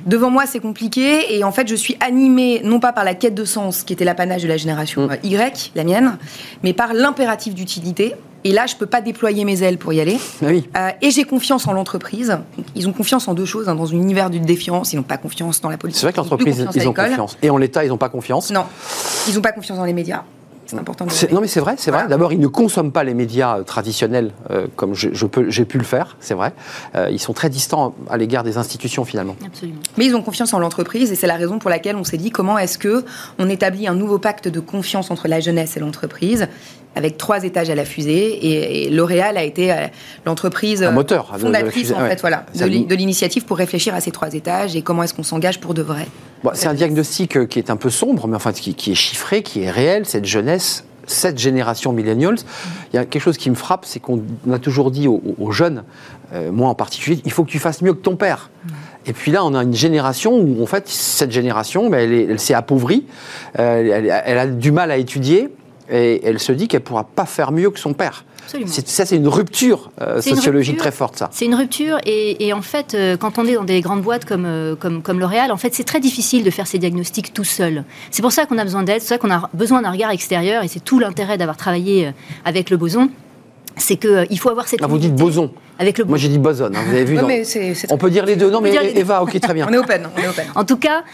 Devant moi, c'est compliqué et en fait, je suis animée non pas par la quête de sens qui était l'apanage de la génération mm. Y, la mienne, mais par l'impératif d'utilité. Et là, je peux pas déployer mes ailes pour y aller. Ah oui. Euh, et j'ai confiance en l'entreprise. Ils ont confiance en deux choses. Hein, dans un univers de défiance, ils n'ont pas confiance dans la politique. C'est vrai que l'entreprise, ils, ont confiance. Et en l'État, ils n'ont pas confiance? Non. Ils n'ont pas confiance dans les médias. C'est important de Non, mais c'est vrai, c'est vrai. D'abord, ils ne consomment pas les médias euh, traditionnels euh, comme je, j'ai pu le faire, c'est vrai. ils sont très distants à l'égard des institutions, finalement. Absolument. Mais ils ont confiance en l'entreprise et c'est la raison pour laquelle on s'est dit comment est-ce que on établit un nouveau pacte de confiance entre la jeunesse et l'entreprise avec trois étages à la fusée. Et, L'Oréal a été euh, l'entreprise moteur fondatrice en fait, voilà, de l'initiative pour réfléchir à ces trois étages et comment est-ce qu'on s'engage pour de vrai. c'est un diagnostic euh, qui est un peu sombre, mais enfin qui, qui, est chiffré, qui est réel. Cette jeunesse, cette génération millennials, il y a quelque chose qui me frappe, c'est qu'on a toujours dit aux, jeunes, euh, moi en particulier, il faut que tu fasses mieux que ton père. Et puis là, on a une génération où, en fait, cette génération, ben, elle, s'est appauvrie, elle, a du mal à étudier, et elle se dit qu'elle ne pourra pas faire mieux que son père. Ça, c'est une rupture euh, sociologique très forte, ça. C'est une rupture, et, en fait, euh, quand on est dans des grandes boîtes comme, euh, comme, comme L'Oréal, en fait, c'est très difficile de faire ces diagnostics tout seul. C'est pour ça qu'on a besoin d'aide, c'est pour ça qu'on a besoin d'un regard extérieur, et c'est tout l'intérêt d'avoir travaillé avec le boson c'est qu'il faut avoir cette. Ah, vous dites boson. Avec le Moi j'ai dit boson, hein, vous avez vu. on peut dire les deux, non mais Eva, ok, très bien. on, est open, on est open. En tout cas,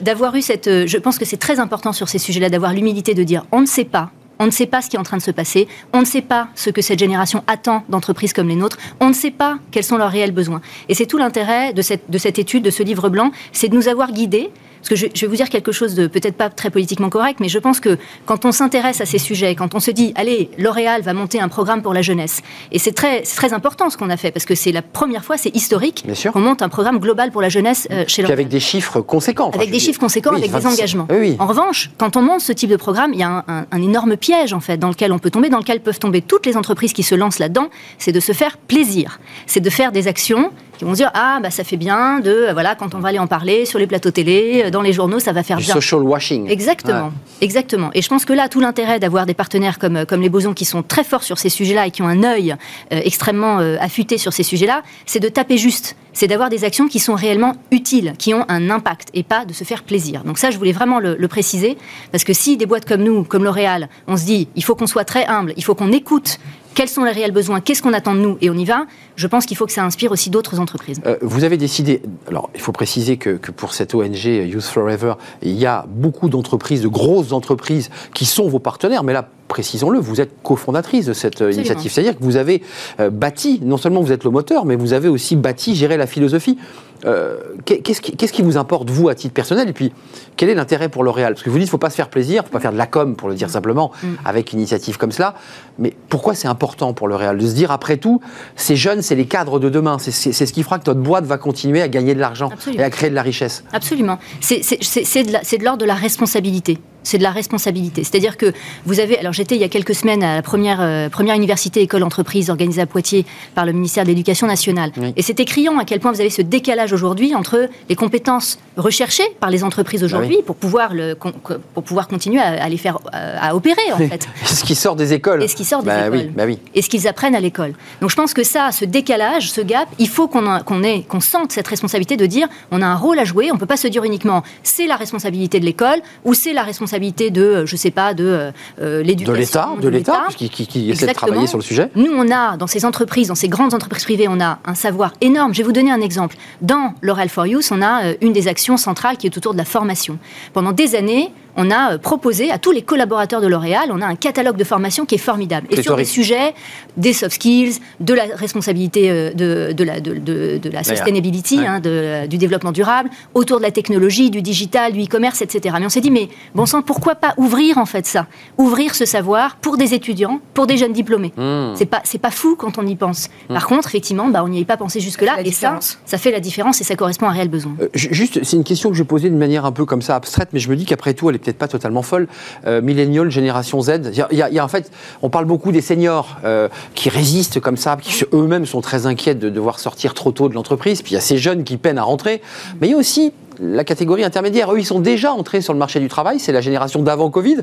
d'avoir eu cette. Je pense que c'est très important sur ces sujets-là, d'avoir l'humilité de dire on ne sait pas, on ne sait pas ce qui est en train de se passer. On ne sait pas ce que cette génération attend d'entreprises comme les nôtres. On ne sait pas quels sont leurs réels besoins. Et c'est tout l'intérêt de cette, de cette étude, de ce livre blanc, c'est de nous avoir guidés Parce que je, vais vous dire quelque chose de peut-être pas très politiquement correct, mais je pense que quand on s'intéresse à ces sujets, quand on se dit, allez, L'Oréal va monter un programme pour la jeunesse, et c'est très, très important ce qu'on a fait, parce que c'est la première fois, c'est historique, qu'on monte un programme global pour la jeunesse euh, chez L'Oréal. avec des chiffres conséquents. Avec des chiffres conséquents, avec des engagements. Oui, en revanche, quand on monte ce type de programme, il y a un, un, énorme piège, en fait, dans lequel on peut tomber, dans lequel peuvent tomber toutes les entreprises qui se lancent là-dedans, c'est de se faire plaisir. C'est de faire des actions qui vont dire ah bah ça fait bien de euh, voilà quand on va aller en parler sur les plateaux télé, euh, dans les journaux, ça va faire du bien. social washing. Exactement, exactement. Et je pense que là tout l'intérêt d'avoir des partenaires comme euh, comme les Bosons qui sont très forts sur ces sujets-là et qui ont un œil extrêmement affûté sur ces sujets-là, c'est de taper juste, c'est d'avoir des actions qui sont réellement utiles, qui ont un impact et pas de se faire plaisir. Donc ça je voulais vraiment le, préciser parce que si des boîtes comme nous, comme L'Oréal, on se dit il faut qu'on soit très humble, il faut qu'on écoute quels sont les réels besoins, qu'est-ce qu'on attend de nous, et on y va, je pense qu'il faut que ça inspire aussi d'autres entreprises. Euh, vous avez décidé, alors il faut préciser que, pour cette ONG Youth Forever, il y a beaucoup d'entreprises, de grosses entreprises qui sont vos partenaires, mais là, précisons-le, vous êtes cofondatrice de cette euh, initiative. C'est-à-dire que vous avez euh, bâti, non seulement vous êtes le moteur, mais vous avez aussi bâti, géré la philosophie. Euh, qu'est-ce, qui, vous importe, vous, à titre personnel? Et puis, quel est l'intérêt pour L'Oréal? Parce que vous dites, il ne faut pas se faire plaisir, il ne faut pas faire de la com, pour le dire simplement, mm. avec une initiative comme cela. Mais pourquoi c'est important pour L'Oréal? De se dire, après tout, ces jeunes, c'est les cadres de demain. C'est, ce qui fera que notre boîte va continuer à gagner de l'argent et à créer de la richesse. Absolument. C'est, de l'ordre de la responsabilité c'est de la responsabilité. C'est-à-dire que vous avez. Alors, j'étais il y a quelques semaines à la première, euh, première université école entreprise organisée à Poitiers par le ministère de l'Éducation nationale. Et c'était criant à quel point vous avez ce décalage aujourd'hui entre les compétences recherchées par les entreprises aujourd'hui ah pour, pouvoir le, pour pouvoir continuer à, les faire à, opérer, en fait. ce qui sort des écoles. Et ce qui sort des bah écoles. Bah oui, Et ce qu'ils apprennent à l'école. Donc, je pense que ça, ce décalage, ce gap, il faut qu'on qu'on qu'on sente cette responsabilité de dire on a un rôle à jouer. On ne peut pas se dire uniquement c'est la responsabilité de l'école ou c'est la responsabilité de, euh, je sais pas, de euh, euh, l'éducation. De l'État, de l'État, qui, qui, essaie de travailler sur le sujet. Nous, on a, dans ces entreprises, dans ces grandes entreprises privées, on a un savoir énorme. Je vais vous donner un exemple. Dans l'Oral for Youth, on a une des actions centrales qui est autour de la formation. Pendant des années, on a proposé à tous les collaborateurs de L'Oréal, on a un catalogue de formation qui est formidable. Et sur les sujets des soft skills, de la responsabilité de, de la, de, de, la sustainability, hein, du développement durable, autour de la technologie, du digital, du e-commerce, etc. Mais on s'est dit, mais bon sang, pourquoi pas ouvrir en fait ça? Ouvrir ce savoir pour des étudiants, pour des jeunes diplômés. Hmm. C'est pas c'est pas fou quand on y pense. Hmm. Par contre, effectivement, bah, on n'y avait pas pensé jusque-là et ça, ça fait la différence et ça correspond à un réel besoin. Euh, juste, c'est une question que j'ai posée de manière un peu comme ça abstraite, mais je me dis qu'après tout, elle est peut-être pas totalement folle. Euh, millennial, génération Z, il y, a, en fait, on parle beaucoup des seniors euh, qui résistent comme ça, qui eux-mêmes sont très inquiets de devoir sortir trop tôt de l'entreprise. Puis il y a ces jeunes qui peinent à rentrer, mais il y a aussi la catégorie intermédiaire. Eux, ils sont déjà entrés sur le marché du travail. C'est la génération d'avant Covid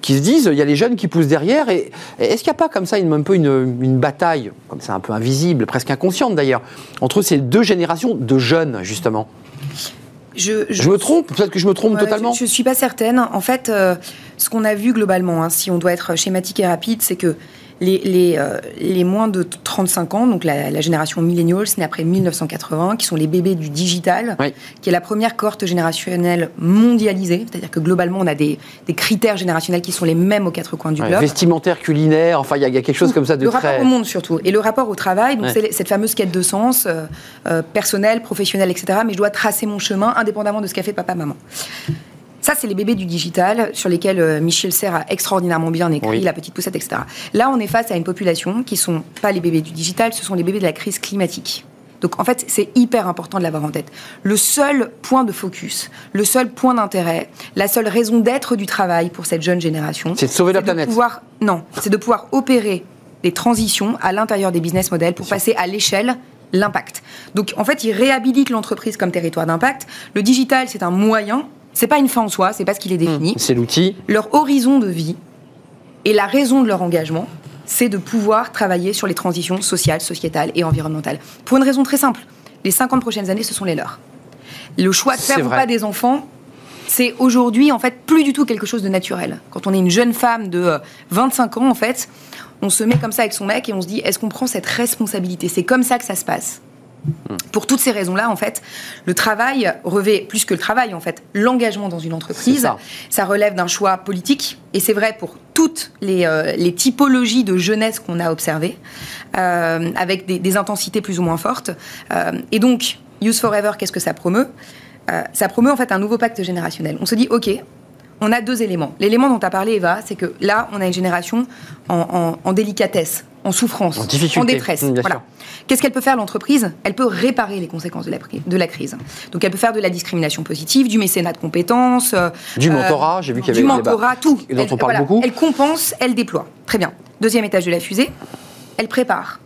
qui se disent il y a les jeunes qui poussent derrière. Et, est-ce qu'il n'y a pas comme ça une, un peu une, bataille, comme ça un peu invisible, presque inconsciente d'ailleurs, entre ces deux générations de jeunes, justement? Je, me trompe, peut-être que je me trompe totalement. Je ne suis pas certaine. En fait, euh, ce qu'on a vu globalement, hein, si on doit être schématique et rapide, c'est que les, euh, les, moins de 35 ans, donc la, génération millennials, née après 1980, qui sont les bébés du digital, qui est la première cohorte générationnelle mondialisée, c'est-à-dire que globalement, on a des, critères générationnels qui sont les mêmes aux quatre coins du globe. vestimentaire, culinaire, enfin, il y, a quelque chose comme ça de le très... Le rapport au monde, surtout. Et le rapport au travail, donc c'est cette fameuse quête de sens, euh, euh, personnel, professionnel, etc. Mais je dois tracer mon chemin indépendamment de ce qu'a fait papa-maman. Ça, c'est les bébés du digital sur lesquels euh, Michel Serres a extraordinairement bien écrit, la petite poussette, etc. Là, on est face à une population qui sont pas les bébés du digital, ce sont les bébés de la crise climatique. Donc en fait, c'est hyper important de l'avoir en tête. Le seul point de focus, le seul point d'intérêt, la seule raison d'être du travail pour cette jeune génération, c'est de sauver la planète. Pouvoir, non, c'est de pouvoir opérer des transitions à l'intérieur des business models pour passer à l'échelle l'impact. Donc en fait, ils réhabilitent l'entreprise comme territoire d'impact. Le digital, c'est un moyen c'est pas une fin en soi, c'est pas ce qu'il est défini. Mmh, c'est l'outil. Leur horizon de vie et la raison de leur engagement, c'est de pouvoir travailler sur les transitions sociales, sociétales et environnementales. Pour une raison très simple. Les 50 prochaines années, ce sont les leurs. Le choix de faire ou pas des enfants, c'est aujourd'hui en fait plus du tout quelque chose de naturel. Quand on est une jeune femme de 25 euh, ans, en fait, on se met comme ça avec son mec et on se dit est-ce qu'on prend cette responsabilité? C'est comme ça que ça se passe. Pour toutes ces raisons-là, en fait, le travail revêt plus que le travail, en fait, l'engagement dans une entreprise. Ça. relève d'un choix politique, et c'est vrai pour toutes les, euh, typologies de jeunesse qu'on a observées, euh, avec des, intensités plus ou moins fortes. Euh, et donc, Use Forever, qu'est-ce que ça promeut? Ça promeut en fait un nouveau pacte générationnel. On se dit, ok, on a deux éléments. L'élément dont tu as parlé, Eva, c'est que là, on a une génération en, délicatesse, en souffrance, en, détresse. Mmh, voilà. Qu'est-ce qu'elle peut faire l'entreprise? Elle peut réparer les conséquences de la, de la, crise. Donc elle peut faire de la discrimination positive, du mécénat de compétences, euh, du mentorat. J'ai vu qu'il y avait du mentorat, tout. Dont on parle beaucoup. Elle compense, elle déploie. Très bien. Deuxième étage de la fusée, elle prépare.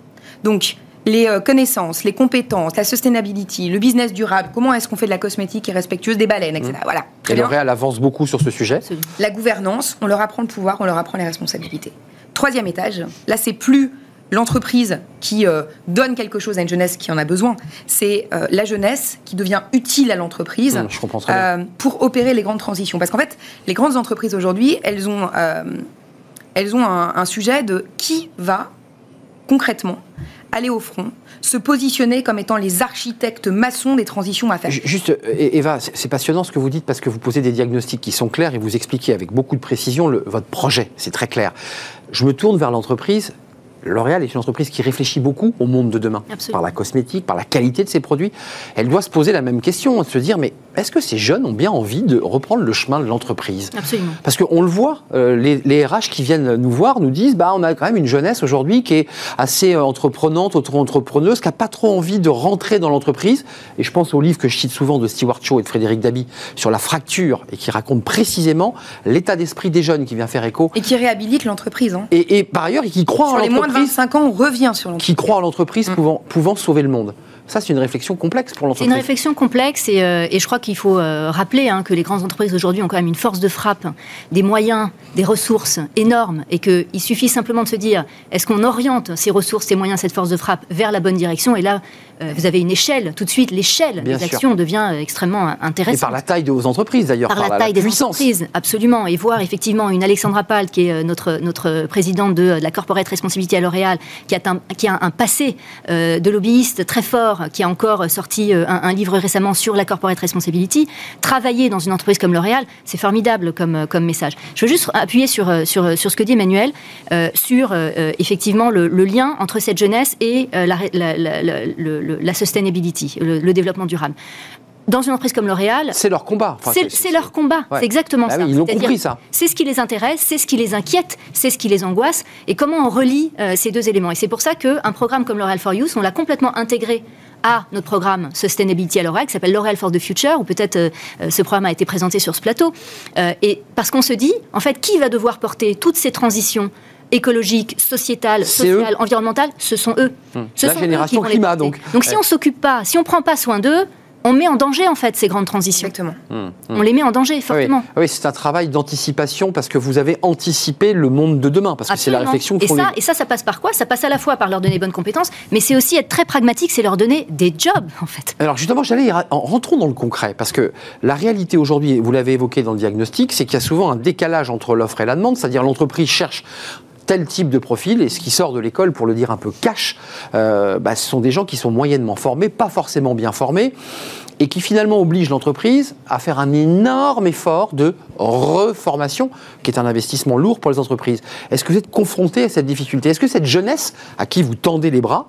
Donc les euh, connaissances, les compétences, la sustainability, le business durable, comment est-ce qu'on fait de la cosmétique est respectueuse des baleines, etc. Mmh. Voilà. Très Et L'Oréal avance beaucoup sur ce sujet. La gouvernance, on leur apprend le pouvoir, on leur apprend les responsabilités. Troisième étage, là c'est plus l'entreprise qui euh, donne quelque chose à une jeunesse qui en a besoin, c'est euh, la jeunesse qui devient utile à l'entreprise mmh, pour opérer les grandes transitions. Parce qu'en fait, les grandes entreprises aujourd'hui, elles ont, elles ont un, sujet de qui va concrètement aller au front, se positionner comme étant les architectes maçons des transitions à faire. Juste, euh, Eva, c'est passionnant ce que vous dites parce que vous posez des diagnostics qui sont clairs et vous expliquez avec beaucoup de précision votre projet. C'est très clair. Je me tourne vers l'entreprise. L'Oréal est une entreprise qui réfléchit beaucoup au monde de demain, par la cosmétique, par la qualité de ses produits. Elle doit se poser la même question, se dire mais est-ce que ces jeunes ont bien envie de reprendre le chemin de l'entreprise? Absolument. Parce qu'on le voit, euh, les, RH qui viennent nous voir nous disent bah, on a quand même une jeunesse aujourd'hui qui est assez euh, entreprenante, auto-entrepreneuse, qui n'a pas trop envie de rentrer dans l'entreprise. Et je pense au livre que je cite souvent de Stewart Shaw et de Frédéric Dabi sur la fracture et qui raconte précisément l'état d'esprit des jeunes qui vient faire écho. Et qui réhabilite l'entreprise. Hein. Et, par ailleurs, et qui croit en l'entreprise. Sur les moins de 25 ans, on revient sur l'entreprise. Qui croit en l'entreprise mm. pouvant, pouvant sauver le monde. Ça, c'est une réflexion complexe pour l'entreprise. C'est une réflexion complexe et, euh, et je crois qu'il faut euh, rappeler hein, que les grandes entreprises aujourd'hui ont quand même une force de frappe, des moyens, des ressources énormes et qu'il suffit simplement de se dire est-ce qu'on oriente ces ressources, ces moyens, cette force de frappe vers la bonne direction? Et là, euh, vous avez une échelle, tout de suite, l'échelle des actions devient extrêmement intéressante. Et par la taille de vos entreprises d'ailleurs, par, la taille des entreprises, absolument. Et voir effectivement une Alexandra Pal, qui est notre, notre présidente de, la Corporate Responsibility à L'Oréal, qui a un, qui a un passé de lobbyiste très fort, qui a encore sorti euh, un, livre récemment sur la corporate responsibility. Travailler dans une entreprise comme L'Oréal, c'est formidable comme, euh, comme message. Je veux juste appuyer sur, euh, sur, sur ce que dit Emmanuel, sur effectivement le, lien entre cette jeunesse et la, la, la, sustainability, le, développement durable dans une entreprise comme L'Oréal. C'est leur combat. c'est leur combat. C'est exactement bah ça. ils ont compris ça. C'est ce qui les intéresse, c'est ce qui les inquiète, c'est ce qui les angoisse. Et comment on relie ces deux éléments Et c'est pour ça qu'un programme comme L'Oréal for Youth, on l'a complètement intégré à notre programme Sustainability à L'Oréal, qui s'appelle L'Oréal for the Future, ou peut-être euh, euh, ce programme a été présenté sur ce plateau. Euh, et parce qu'on se dit, en fait, qui va devoir porter toutes ces transitions écologiques, sociétales, sociales, environnementales, ce sont eux. Hum. La génération climat, donc. Donc si on s'occupe pas, si on prend pas soin d'eux, on met en danger en fait ces grandes transitions. Exactement. Mmh, mmh. On les met en danger fortement. Oui, c'est un travail d'anticipation parce que vous avez anticipé le monde de demain, parce que c'est la réflexion et ça, et ça, ça passe par quoi? Ça passe à la fois par leur donner bonnes compétences, mais c'est aussi être très pragmatique, c'est leur donner des jobs en fait. Alors justement, j'allais rentrons dans le concret, parce que la réalité aujourd'hui, vous l'avez évoqué dans le diagnostic, c'est qu'il y a souvent un décalage entre l'offre et la demande, c'est-à-dire l'entreprise cherche tel type de profil. Et ce qui sort de l'école, pour le dire un peu cash, euh, bah, ce sont des gens qui sont moyennement formés, pas forcément bien formés, et qui finalement obligent l'entreprise à faire un énorme effort de reformation, qui est un investissement lourd pour les entreprises. Est-ce que vous êtes confronté à cette difficulté? Est-ce que cette jeunesse à qui vous tendez les bras,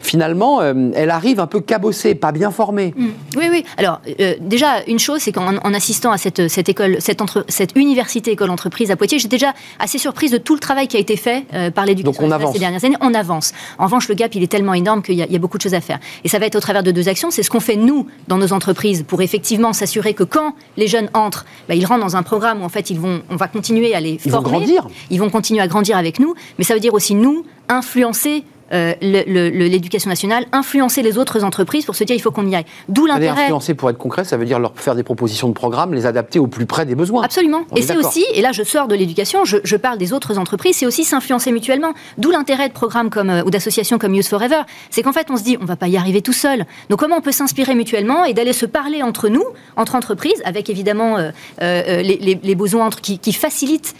finalement, euh, elle arrive un peu cabossée, pas bien formée. Mm. Oui, oui. Alors, euh, déjà, une chose, c'est qu'en assistant à cette, cette école, cette, entre, cette université école-entreprise à Poitiers, j'étais déjà assez surprise de tout le travail qui a été fait euh, par l'éducation ces dernières années. On avance. En revanche, le gap, il est tellement énorme qu'il y, y, a beaucoup de choses à faire. Et ça va être au travers de deux actions. C'est ce qu'on fait, nous, dans nos entreprises, pour effectivement s'assurer que quand les jeunes entrent, bah, ils rentrent dans un programme où, en fait, ils vont, on va continuer à les ils former. Vont grandir. Ils vont continuer à grandir avec nous. Mais ça veut dire aussi, nous, influencer euh, l'éducation nationale, influencer les autres entreprises pour se dire il faut qu'on y aille. D'où l'intérêt. Influencer pour être concret, ça veut dire leur faire des propositions de programme, les adapter au plus près des besoins. Absolument. et c'est aussi, et là je sors de l'éducation, je, parle des autres entreprises, c'est aussi s'influencer mutuellement. D'où l'intérêt de programmes comme, euh, ou d'associations comme Youth Forever. C'est qu'en fait on se dit on va pas y arriver tout seul. Donc comment on peut s'inspirer mutuellement et d'aller se parler entre nous, entre entreprises, avec évidemment euh, les, besoins entre, qui, qui facilitent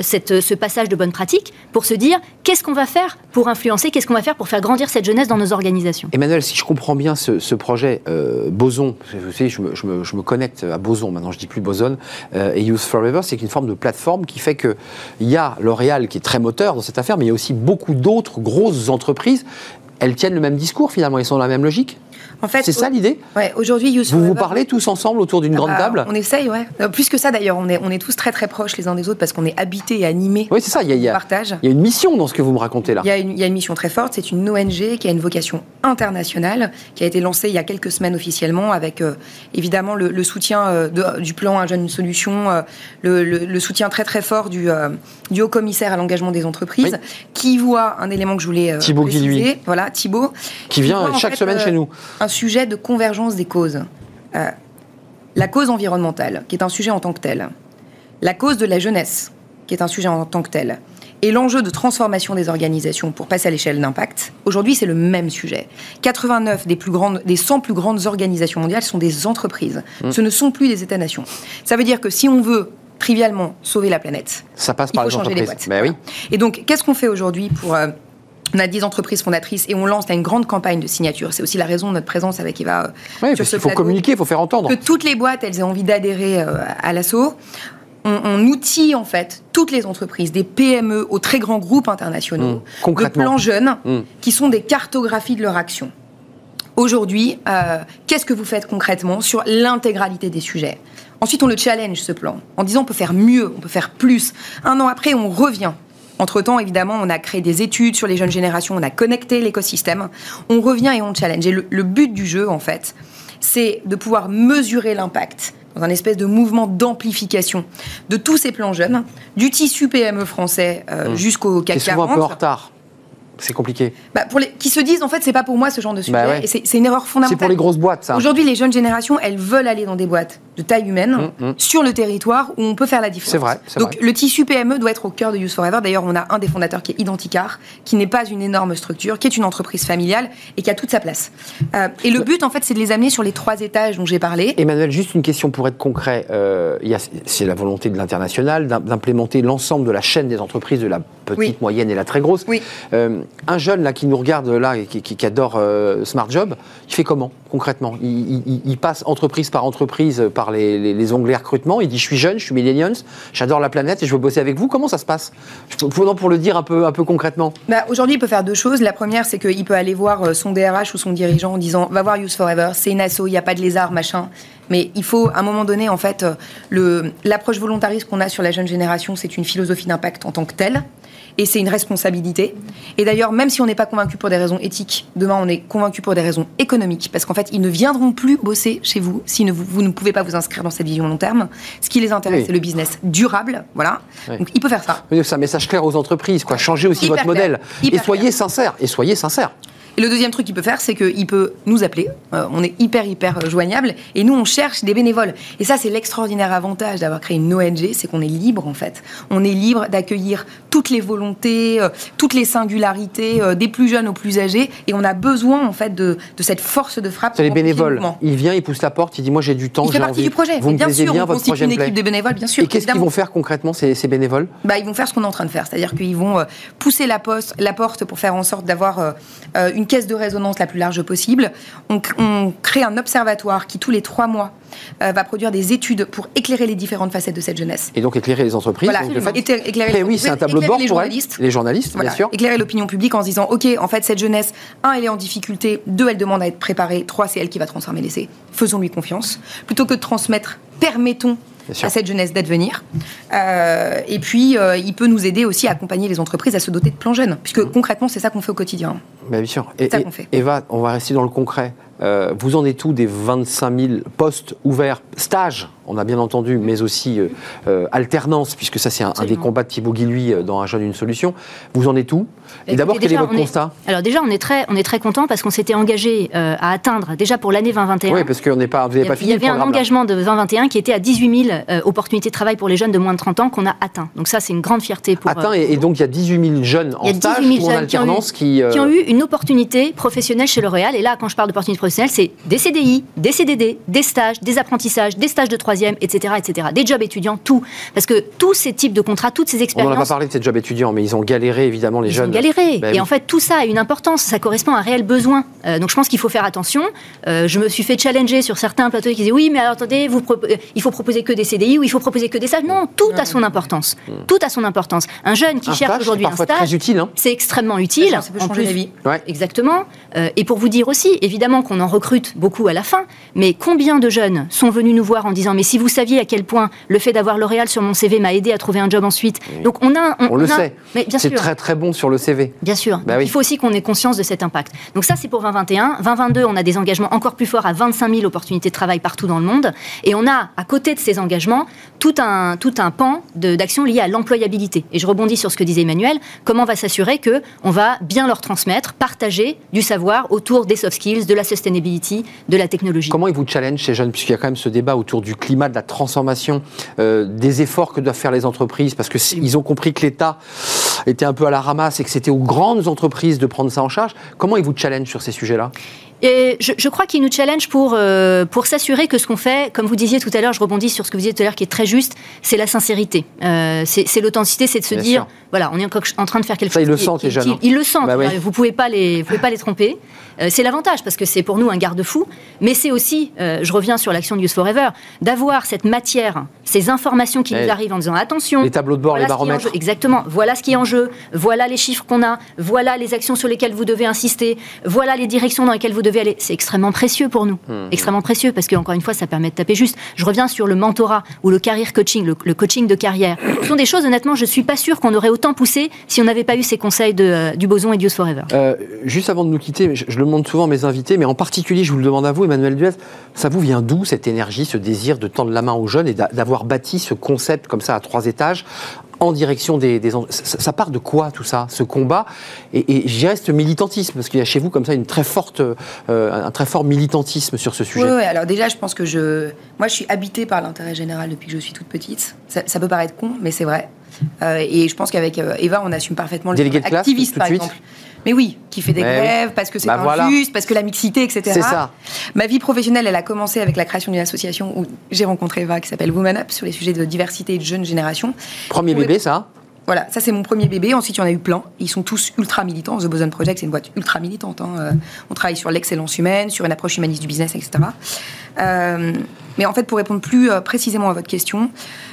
cette, ce passage de bonnes pratiques pour se dire qu'est-ce qu'on va faire pour influencer, qu'est-ce qu'on va faire pour faire grandir cette jeunesse dans nos organisations? Emmanuel, si je comprends bien ce, projet euh, Boson, vous savez, je me, je, me, connecte à Boson, maintenant je dis plus Boson, euh, et Youth Forever, c'est une forme de plateforme qui fait qu'il y a L'Oréal qui est très moteur dans cette affaire, mais il y a aussi beaucoup d'autres grosses entreprises. Elles tiennent le même discours finalement, elles sont dans la même logique? En fait, c'est ça l'idée Ouais, aujourd'hui, Vous vous parlez tous ensemble autour d'une grande ah, table On essaye, ouais. plus que ça d'ailleurs, on est, on est tous très très proches les uns des autres parce qu'on est habités et animés. Oui, c'est ça, il y, a, il y, a une mission dans ce que vous me racontez là. Il y a une, il y a une mission très forte, c'est une ONG qui a une vocation internationale, qui a été lancée il y a quelques semaines officiellement avec euh, évidemment le, soutien euh, de, du plan Un jeune, une solution, euh, le, le, soutien très très fort du, du haut commissaire à l'engagement des entreprises, qui voit un élément que je voulais Thibaut préciser. Voilà, Thibaut. Qui vient chaque semaine chez nous. Un sujet de convergence des causes. la cause environnementale, qui est un sujet en tant que tel. La cause de la jeunesse, qui est un sujet en tant que tel et l'enjeu de transformation des organisations pour passer à l'échelle d'impact, aujourd'hui, c'est le même sujet. 89 des, plus grandes, des 100 plus grandes organisations mondiales sont des entreprises. Mmh. Ce ne sont plus des États-nations. Ça veut dire que si on veut trivialement sauver la planète, ça passe il faut changer les boîtes. Ben oui. Et donc, qu'est-ce qu'on fait aujourd'hui pour... Euh, on a 10 entreprises fondatrices et on lance une grande campagne de signature. C'est aussi la raison de notre présence avec Eva. Euh, oui, parce qu'il faut communiquer, il faut faire entendre. Que toutes les boîtes, elles aient envie d'adhérer euh, à l'assaut on, outille en fait toutes les entreprises, des PME aux très grands groupes internationaux, mmh. de plans jeunes, mmh. qui sont des cartographies de leur action. Aujourd'hui, euh, qu'est-ce que vous faites concrètement sur l'intégralité des sujets? Ensuite, on le challenge ce plan en disant on peut faire mieux, on peut faire plus. Un an après, on revient. Entre-temps, évidemment, on a créé des études sur les jeunes générations, on a connecté l'écosystème. On revient et on challenge. Et le but du jeu, en fait, c'est de pouvoir mesurer l'impact dans un espèce de mouvement d'amplification de tous ces plans jeunes, du tissu PME français euh, mmh. jusqu'au CAC 40. C'est souvent un peu en retard. C'est compliqué. Bah pour les, qui se disent, en fait, c'est pas pour moi ce genre de sujet. Bah et c'est une erreur fondamentale. C'est pour les grosses boîtes, ça. Aujourd'hui, les jeunes générations, elles veulent aller dans des boîtes de taille humaine, mm, mm. sur le territoire où on peut faire la différence. C'est vrai. Donc le tissu PME doit être au cœur de Use Forever. D'ailleurs, on a un des fondateurs qui est Identicar, qui n'est pas une énorme structure, qui est une entreprise familiale et qui a toute sa place. Euh, et le but, en fait, c'est de les amener sur les trois étages dont j'ai parlé. Emmanuel, juste une question pour être concret. Euh, c'est la volonté de l'international d'implémenter l'ensemble de la chaîne des entreprises, de la petite, moyenne et la très grosse. Oui. Euh, un jeune là qui nous regarde là et qui, adore euh, Smart Job, il fait comment? Concrètement il, passe entreprise par entreprise par les, les, onglets recrutement. Il dit je suis jeune, je suis millennials, j'adore la planète et je veux bosser avec vous. Comment ça se passe? Pour, pour le dire un peu, un peu concrètement. Bah, Aujourd'hui, il peut faire deux choses. La première, c'est qu'il peut aller voir euh, son DRH ou son dirigeant en disant va voir Use Forever, c'est une asso, il n'y a pas de lézard, machin. Mais il faut, à un moment donné, en fait, l'approche volontariste qu'on a sur la jeune génération, c'est une philosophie d'impact en tant que telle et c'est une responsabilité. Et d'ailleurs, même si on n'est pas convaincu pour des raisons éthiques, demain on est convaincu pour des raisons économiques, parce qu'en fait, ils ne viendront plus bosser chez vous si vous, vous, ne pouvez pas vous inscrire dans cette vision long terme. Ce qui les intéresse, c'est le business durable, voilà. Donc il peut faire ça. C'est un message clair aux entreprises, quoi. Changez aussi votre modèle. Et soyez sincères. Et soyez sincères. Et le deuxième truc qu'il peut faire, c'est qu'il peut nous appeler. Euh, on est hyper, hyper euh, joignable. Et nous, on cherche des bénévoles. Et ça, c'est l'extraordinaire avantage d'avoir créé une ONG, c'est qu'on est libre, en fait. On est libre d'accueillir toutes les volontés, euh, toutes les singularités, des plus jeunes aux plus âgés. Et on a besoin, en fait, de, de cette force de frappe. C'est les bénévoles. Il vient, il pousse la porte, il dit Moi, j'ai du temps, j'ai envie. du projet. Vous bien sûr, bien, on constitue une équipe de bénévoles, bien sûr. Et qu'est-ce qu'ils vont faire concrètement, ces, ces bénévoles? Bah, Ils vont faire ce qu'on est en train de faire. C'est-à-dire qu'ils vont pousser la, poste, la porte pour faire en sorte d'avoir une caisse de résonance plus large possible. On, crée un observatoire qui, tous les trois mois, euh, va produire des études pour éclairer les différentes facettes de cette jeunesse. Et donc éclairer les entreprises. Voilà, éclairer, les oui, c'est un tableau de bord les pour journalistes. Les journalistes, bien sûr. Éclairer l'opinion publique en se disant, ok, en fait, cette jeunesse, un, elle est en difficulté, deux, elle demande à être préparée, trois, c'est elle qui va transformer l'essai. Faisons-lui confiance. Plutôt que de transmettre, permettons à cette jeunesse d'advenir. Euh, et puis, euh, il peut nous aider aussi à accompagner les entreprises à se doter de plans jeunes, puisque mmh. concrètement, c'est ça qu'on fait au quotidien. bien sûr. Et, ça qu'on fait. Eva, on va rester dans le concret. Euh, vous en êtes où des 25 000 postes ouverts, stages on a bien entendu, mais aussi euh, euh, alternance, puisque ça c'est un, des combats de Thibaut Guilluy euh, dans Un jeune, une solution. Vous en êtes où? Et d'abord, quel est votre constat? Alors déjà, on est très, on est très content parce qu'on s'était engagé à atteindre, déjà pour l'année 2021. Oui, parce qu'on n'est pas, vous n'avez pas fini. Il y avait un engagement de 2021 qui était à 18 000 opportunités de travail pour les jeunes de moins de 30 ans qu'on a atteint. Donc ça, c'est une grande fierté pour... Atteint, et, donc il y a 18 000 jeunes en stage ou en alternance qui ont, eu, qui, ont eu une opportunité professionnelle chez L'Oréal. Et là, quand je parle d'opportunité professionnelle, c'est des CDI, des CDD, des stages, des apprentissages, des stages de troisième, etc., etc. Des jobs étudiants, tout. Parce que tous ces types de contrats, toutes ces expériences. On n'en a pas parlé de ces jobs étudiants, mais ils ont galéré évidemment les jeunes. Ils ont galéré. Ben et en fait, tout ça a une importance. Ça correspond à un réel besoin. Euh, donc je pense qu'il faut faire attention. Euh, je me suis fait challenger sur certains plateaux qui disaient oui, mais alors, attendez, vous euh, il faut proposer que des CDI ou il faut proposer que des stages. Non, tout a son importance. Hmm. Tout a son importance. Un jeune qui cherche aujourd'hui un stage, hein. c'est extrêmement utile. Ça peut changer la vie. Exactement. et pour vous dire aussi, évidemment qu'on qu'on en recrute beaucoup à la fin, mais combien de jeunes sont venus nous voir en disant mais si vous saviez à quel point le fait d'avoir L'Oréal sur mon CV m'a aidé à trouver un job ensuite. Donc on a, on, le sait. Mais c'est très très bon sur le CV. Bien sûr. Bah il faut aussi qu'on ait conscience de cet impact. Donc ça c'est pour 2021. 2022, on a des engagements encore plus forts à 25 000 opportunités de travail partout dans le monde, et on a à côté de ces engagements tout un tout un pan d'action liées à l'employabilité. Et je rebondis sur ce que disait Emmanuel. Comment on va s'assurer que on va bien leur transmettre, partager du savoir autour des soft skills, de la sustainability, Comment ils vous challenge ces jeunes, puisqu'il y a quand même ce débat autour du climat, de la transformation, euh, des efforts que doivent faire les entreprises, parce qu'ils ont compris que l'État était un peu à la ramasse et que c'était aux grandes entreprises de prendre ça en charge. Comment ils vous challenge sur ces sujets-là? Et je, crois qu'il nous challenge pour, euh, pour s'assurer que ce qu'on fait, comme vous disiez tout à l'heure, je rebondis sur ce que vous disiez tout à l'heure qui est très juste, c'est la sincérité. Euh, c'est l'authenticité, c'est de se dire, voilà, on est en train de faire quelque ça, chose. Ils le sentent, les jeunes. Ils, le sentent. Bah vous ne pouvez, pas les, pouvez pas les tromper. Euh, c'est l'avantage, parce que c'est pour nous un garde-fou. Mais c'est aussi, je reviens sur l'action de Use Forever, d'avoir cette matière, ces informations qui nous arrivent en disant, attention. Les tableaux de bord, les baromètres. Exactement. Voilà ce qui est en jeu. Voilà les chiffres qu'on a. Voilà les actions sur lesquelles vous devez insister. Voilà les directions dans lesquelles vous devez aller. C'est extrêmement précieux pour nous. Mmh. Extrêmement précieux parce qu'encore une fois, ça permet de taper juste. Je reviens sur le mentorat ou le career coaching, le, coaching de carrière. Ce sont des choses, honnêtement, je suis pas sûr qu'on aurait autant poussé si on n'avait pas eu ces conseils de, euh, du Boson et Dios Forever. Euh, juste avant de nous quitter, je, le demande souvent à mes invités, mais en particulier, je vous le demande à vous, Emmanuel Duez, ça vous vient d'où cette énergie, ce désir de tendre la main aux jeunes et d'avoir bâti ce concept comme ça à trois étages en direction des, ça, part de quoi tout ça, ce combat? Et, et je ce militantisme, parce qu'il y a chez vous comme ça une très forte, euh, un très fort militantisme sur ce sujet. Oui, alors déjà, je pense que je, moi, je suis habitée par l'intérêt général depuis que je suis toute petite. Ça, peut paraître con, mais c'est vrai. Euh, et je pense qu'avec euh, Eva, on assume parfaitement le Délégué de classe, activiste, par exemple. Mais oui, qui fait des grèves, parce que c'est bah injuste, parce que la mixité, etc. C'est ça. Ma vie professionnelle, elle a commencé avec la création d'une association où j'ai rencontré Eva qui s'appelle Woman Up sur les sujets de diversité et de jeunes générations. Premier bébé, ça voilà, ça c'est mon premier bébé. Ensuite, il y en a eu plein. Ils sont tous ultra militants. The Boson Project, c'est une boîte ultra militante. Hein. Euh, on travaille sur l'excellence humaine, sur une approche humaniste du business, etc. Euh, mais en fait, pour répondre plus euh, précisément à votre question,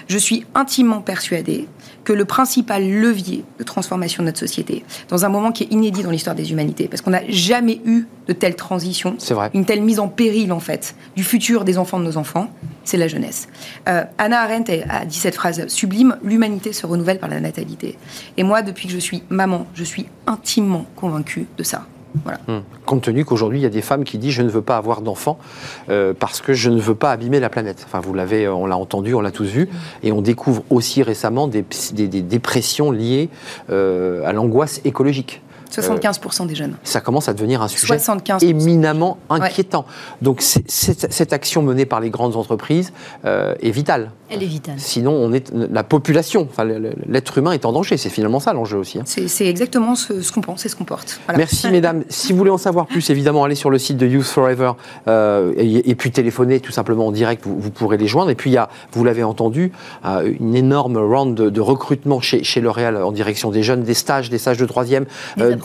je suis intimement persuadée que le principal levier de transformation de notre société, dans un moment qui est inédit dans l'histoire des humanités, parce qu'on n'a jamais eu de telle transition, une telle mise en péril en fait du futur des enfants de nos enfants, c'est la jeunesse. Euh, Anna Arendt a dit cette phrase sublime l'humanité se renouvelle par la natalité. Et moi, depuis que je suis maman, je suis intimement convaincue de ça. Hmm. Compte tenu qu'aujourd'hui, il y a des femmes qui disent je ne veux pas avoir d'enfants euh, parce que je ne veux pas abîmer la planète. Enfin, vous l'avez, on l'a entendu, on l'a tous vu, et on découvre aussi récemment des, dépressions liées euh, à l'angoisse écologique. 75% des jeunes. Ça commence à devenir un sujet éminemment inquiétant. Donc cette action menée par les grandes entreprises euh, est vitale. Elle est vitale. Sinon, on est, la population, enfin, l'être humain est en danger. C'est finalement ça l'enjeu aussi. Hein. C'est exactement ce, qu'on pense et ce qu'on porte. Merci mesdames. si vous voulez en savoir plus, évidemment, allez sur le site de Youth Forever euh, et, puis téléphoner tout simplement en direct, vous, pourrez les joindre. Et puis il y a, vous l'avez entendu, euh, une énorme round de, recrutement chez, chez L'Oréal en direction des jeunes, des stages, des stages de troisième,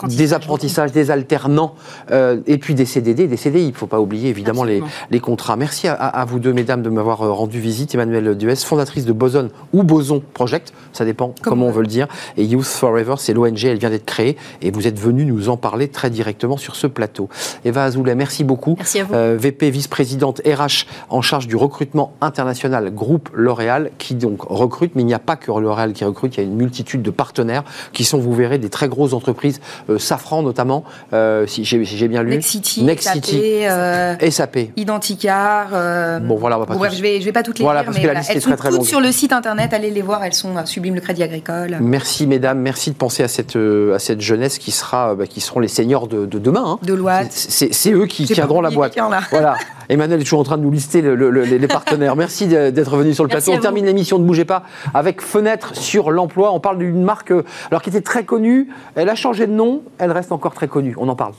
des apprentissages, des alternants, euh, et puis des CDD, des CDI. Il ne faut pas oublier évidemment les, les, contrats. Merci à, vous deux, mesdames, de m'avoir euh, rendu visite. Emmanuel Duès, fondatrice de Boson ou Boson Project, ça dépend comment on veut le dire. Et Youth Forever, c'est l'ONG, elle vient d'être créée, et vous êtes venu nous en parler très directement sur ce plateau. Eva Azoulay, merci beaucoup. Merci à vous. Euh, VP, vice-présidente RH en charge du recrutement international groupe L'Oréal, qui donc recrute, mais il n'y a pas que L'Oréal qui recrute, il y a une multitude de partenaires qui sont, vous verrez, des très grosses entreprises Safran notamment, euh, si j'ai bien lu. Nexity, Nexity SAP, SAP. Euh, Identicar. Euh, bon voilà, on va pas bref, je vais je vais pas toutes les voilà, lire, mais voilà, elles sont toutes sur le site internet. Allez les voir, elles sont sublimes le Crédit Agricole. Merci mesdames, merci de penser à cette à cette jeunesse qui sera bah, qui seront les seniors de, demain. Hein. De loi. C'est eux qui tiendront la boîte. Voilà. Emmanuel est toujours en train de nous lister les partenaires. Merci d'être venu sur le plateau. On termine l'émission, ne bougez pas, avec Fenêtre sur l'emploi. On parle d'une marque alors qui était très connue. Elle a changé de nom, elle reste encore très connue. On en parle.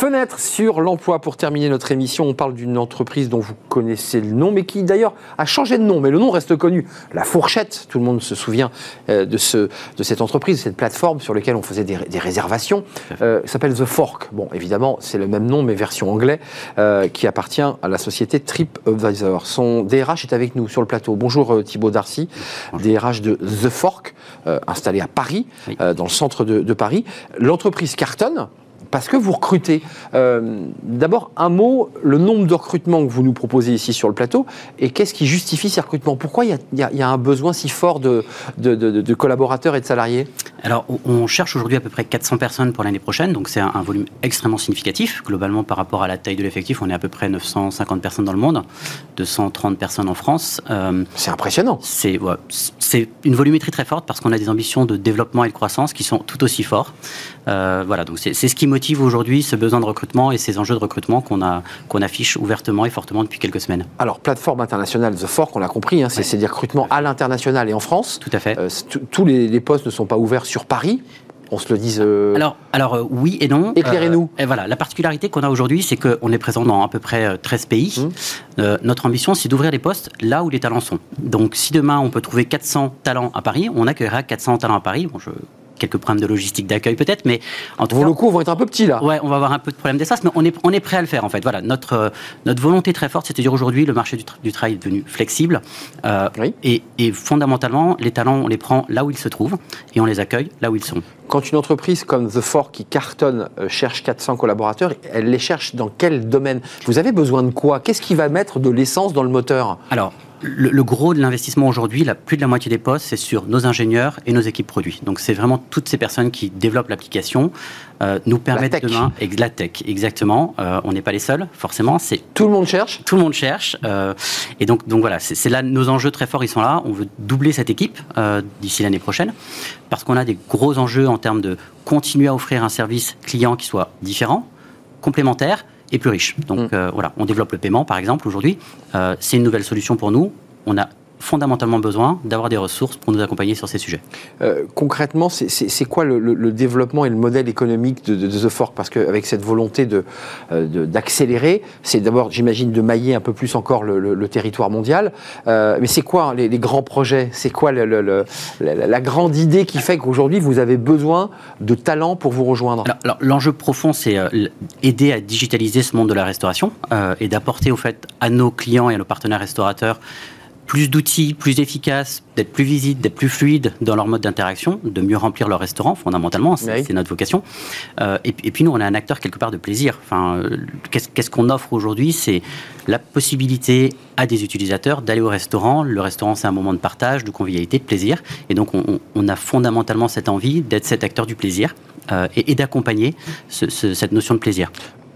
Fenêtre sur l'emploi. Pour terminer notre émission, on parle d'une entreprise dont vous connaissez le nom, mais qui d'ailleurs a changé de nom, mais le nom reste connu. La Fourchette, tout le monde se souvient euh, de, ce, de cette entreprise, cette plateforme sur laquelle on faisait des, réservations. Euh, s'appelle The Fork. Bon, évidemment, c'est le même nom, mais version anglais, euh, qui appartient à la société TripAdvisor. Son DRH est avec nous sur le plateau. Bonjour euh, Thibaut Darcy, DRH de The Fork, installé à Paris, dans le centre de, de Paris. L'entreprise cartonne parce que vous recrutez. Euh, d'abord, un mot, le nombre de recrutements que vous nous proposez ici sur le plateau, et qu'est-ce qui justifie ces recrutements? Pourquoi il y, a un besoin si fort de, de, collaborateurs et de salariés? Alors, on cherche aujourd'hui à peu près 400 personnes pour l'année prochaine, donc c'est un, volume extrêmement significatif. Globalement, par rapport à la taille de l'effectif, on est à peu près 950 personnes dans le monde, 230 personnes en France. Euh, c'est impressionnant. C'est une volumétrie très forte parce qu'on a des ambitions de développement et de croissance qui sont tout aussi forts. Euh, voilà, donc c'est ce qui motive aujourd'hui ce besoin de recrutement et ces enjeux de recrutement qu'on qu'on affiche ouvertement et fortement depuis quelques semaines. Alors, plateforme internationale The Fork, on l'a compris, hein, c'est des recrutements à l'international et en France. Tout à fait. Euh, tous les, postes ne sont pas ouverts sur Paris on se le dise. Euh, alors, alors oui et non. Éclairez-nous. et voilà, la particularité qu'on a aujourd'hui, c'est qu'on est présent dans à peu près 13 pays. Hum. notre ambition, c'est d'ouvrir les postes là où les talents sont. Donc, si demain on peut trouver 400 talents à Paris, on accueillera 400 talents à Paris. Bon, je quelques problèmes de logistique d'accueil peut-être, mais en tout Vos locaux vont être un peu petits là. Ouais, on va avoir un peu de problème d'espace, mais on est, on est prêt à le faire en fait. Voilà, notre, euh, notre volonté très forte, c'est de dire aujourd'hui le marché du, travail est devenu flexible euh, et, et, fondamentalement les talents on les prend là où ils se trouvent et on les accueille là où ils sont. Quand une entreprise comme The Four qui cartonne euh, cherche 400 collaborateurs, elle les cherche dans quel domaine? Vous avez besoin de quoi? Qu'est-ce qui va mettre de l'essence dans le moteur? Alors le, gros de l'investissement aujourd'hui, plus de la moitié des postes, c'est sur nos ingénieurs et nos équipes produits. Donc c'est vraiment toutes ces personnes qui développent l'application, euh, nous permettent demain, et la tech, exactement. Euh, on n'est pas les seuls, forcément. C'est tout le monde cherche. Tout le monde cherche. Euh, et donc, donc voilà, c'est là nos enjeux très forts. Ils sont là. On veut doubler cette équipe d'ici l'année prochaine parce qu'on a des gros enjeux en termes de continuer à offrir un service client qui soit différent, complémentaire et plus riche. Donc mm. voilà, on développe le paiement par exemple aujourd'hui. c'est une nouvelle solution pour nous. On a fondamentalement besoin d'avoir des ressources pour nous accompagner sur ces sujets. Euh, concrètement, c'est quoi le, développement et le modèle économique de, The Fork? Parce qu'avec cette volonté euh, d'accélérer, c'est d'abord, j'imagine, de mailler un peu plus encore le, territoire mondial. Euh, mais c'est quoi les, grands projets? C'est quoi la, grande idée qui fait qu'aujourd'hui, vous avez besoin de talents pour vous rejoindre? Alors, l'enjeu profond, c'est aider à digitaliser ce monde de la restauration et d'apporter au fait à nos clients et à nos partenaires restaurateurs plus d'outils, plus efficaces, d'être plus visibles, d'être plus fluides dans leur mode d'interaction, de mieux remplir leur restaurant, fondamentalement, c'est notre vocation. Euh, et, puis nous, on est un acteur quelque part de plaisir. Enfin, euh, qu'est-ce qu'on offre aujourd'hui C'est la possibilité à des utilisateurs d'aller au restaurant. Le restaurant, c'est un moment de partage, de convivialité, de plaisir. Et donc, on, a fondamentalement cette envie d'être cet acteur du plaisir euh, et, d'accompagner cette notion de plaisir.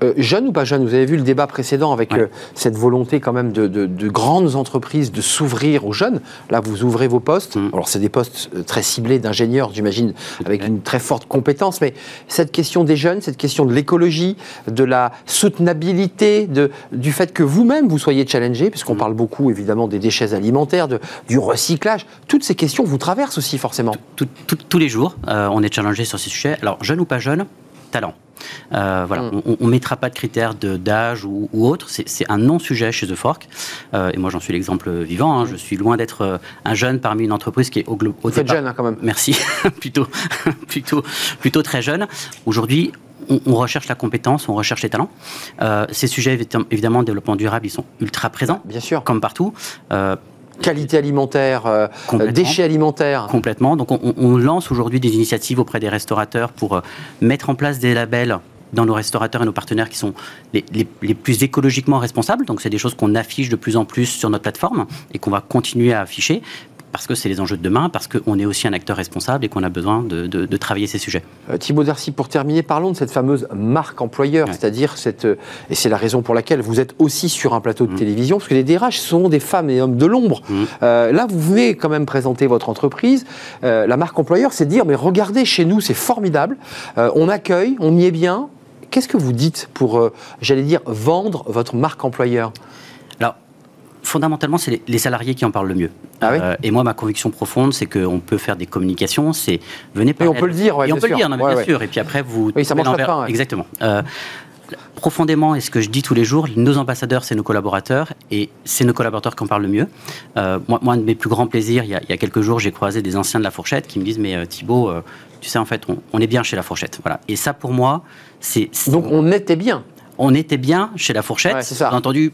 Euh, jeune ou pas jeune Vous avez vu le débat précédent avec euh, cette volonté quand même de, grandes entreprises de s'ouvrir aux jeunes. Là, vous ouvrez vos postes. Mm. Alors, c'est des postes euh, très ciblés d'ingénieurs, j'imagine, avec une très forte compétence. Mais cette question des jeunes, cette question de l'écologie, de la soutenabilité, de, du fait que vous-même vous soyez challengé, puisqu'on mm. parle beaucoup évidemment des déchets alimentaires, de, du recyclage, toutes ces questions vous traversent aussi forcément. tous les jours, on est challengé sur ces sujets. Alors, jeune ou pas jeune, talent. Euh, voilà, mm. on ne mettra pas de critères d'âge ou, ou, autre. C'est un non-sujet chez The Fork. Euh, et moi, j'en suis l'exemple vivant. Hein. Je suis loin d'être euh, un jeune parmi une entreprise qui est au, au Vous êtes jeune hein, quand même. Merci. plutôt, plutôt, plutôt très jeune. Aujourd'hui, on, recherche la compétence, on recherche les talents. ces sujets, évidemment, développement durable, ils sont ultra présents. Bien sûr. Comme partout qualité alimentaire, euh, déchets alimentaires. Complètement. Donc on, lance aujourd'hui des initiatives auprès des restaurateurs pour euh, mettre en place des labels dans nos restaurateurs et nos partenaires qui sont les, les plus écologiquement responsables. Donc, c'est des choses qu'on affiche de plus en plus sur notre plateforme et qu'on va continuer à afficher parce que c'est les enjeux de demain, parce qu'on est aussi un acteur responsable et qu'on a besoin de, travailler ces sujets. Euh, Thibaut Darcy, pour terminer, parlons de cette fameuse marque employeur, c'est-à-dire cette, euh, et c'est la raison pour laquelle vous êtes aussi sur un plateau de mmh. télévision, parce que les DRH sont des femmes et hommes de l'ombre. Mmh. Euh, là, vous venez quand même présenter votre entreprise. la marque employeur, c'est dire, mais regardez, chez nous, c'est formidable, on accueille, on y est bien. Qu'est-ce que vous dites pour, j'allais dire, vendre votre marque employeur? Fondamentalement, c'est les salariés qui en parlent le mieux. Ah euh, et moi, ma conviction profonde, c'est qu'on peut faire des communications, c'est venez parler. Et on peut le dire, Et on peut le dire, bien sûr. Et puis après, vous. Oui, ça mange pas. Exactement. Euh, profondément, et ce que je dis tous les jours, nos ambassadeurs, c'est nos collaborateurs, et c'est nos collaborateurs qui en parlent le mieux. Euh, moi, un de mes plus grands plaisirs, il y a, il y a quelques jours, j'ai croisé des anciens de la fourchette qui me disent, mais euh, tu sais, en fait, on, on, est bien chez la fourchette. Voilà. Et ça, pour moi, c'est... Donc on était bien on était bien chez la fourchette. Ouais, c'est ça. Bien entendu,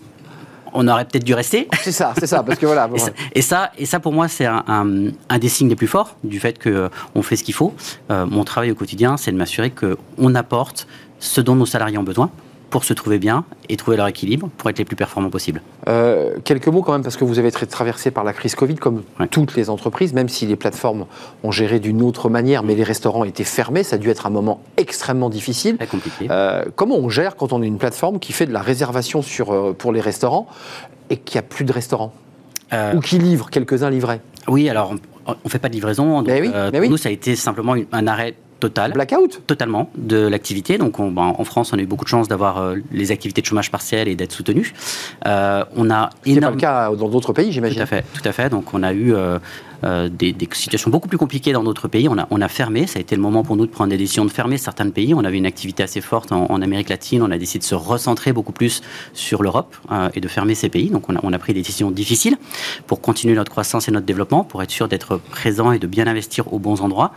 on aurait peut-être dû rester. C'est ça, c'est ça, parce que voilà. Bon, et, ça, et, ça, et, ça, pour moi, c'est un, un, un, des signes les plus forts du fait qu'on euh, fait ce qu'il faut. Euh, mon travail au quotidien, c'est de m'assurer qu'on apporte ce dont nos salariés ont besoin pour se trouver bien et trouver leur équilibre pour être les plus performants possibles. Euh, quelques mots quand même, parce que vous avez été traversé par la crise Covid, comme ouais. toutes les entreprises, même si les plateformes ont géré d'une autre manière, mais les restaurants étaient fermés, ça a dû être un moment extrêmement difficile. Très compliqué. Euh, comment on gère quand on est une plateforme qui fait de la réservation sur, euh, pour les restaurants et qu'il n'y a plus de restaurants Ou qui livre, quelques-uns livraient Oui, alors on ne fait pas de livraison. Donc, mais oui, mais pour nous, ça a été simplement un arrêt total. Blackout Totalement, de l'activité. Donc on, ben, en France, on a eu beaucoup de chance d'avoir euh, les activités de chômage partiel et d'être soutenus. Euh, on a énorme... C'est pas le cas dans d'autres pays, j'imagine. Tout à fait, tout à fait. Donc on a eu euh, des, des, situations beaucoup plus compliquées dans d'autres pays. On a, on a, fermé, ça a été le moment pour nous de prendre des décisions de fermer certains pays. On avait une activité assez forte en, en Amérique latine. On a décidé de se recentrer beaucoup plus sur l'Europe euh, et de fermer ces pays. Donc on a, on a, pris des décisions difficiles pour continuer notre croissance et notre développement, pour être sûr d'être présent et de bien investir aux bons endroits.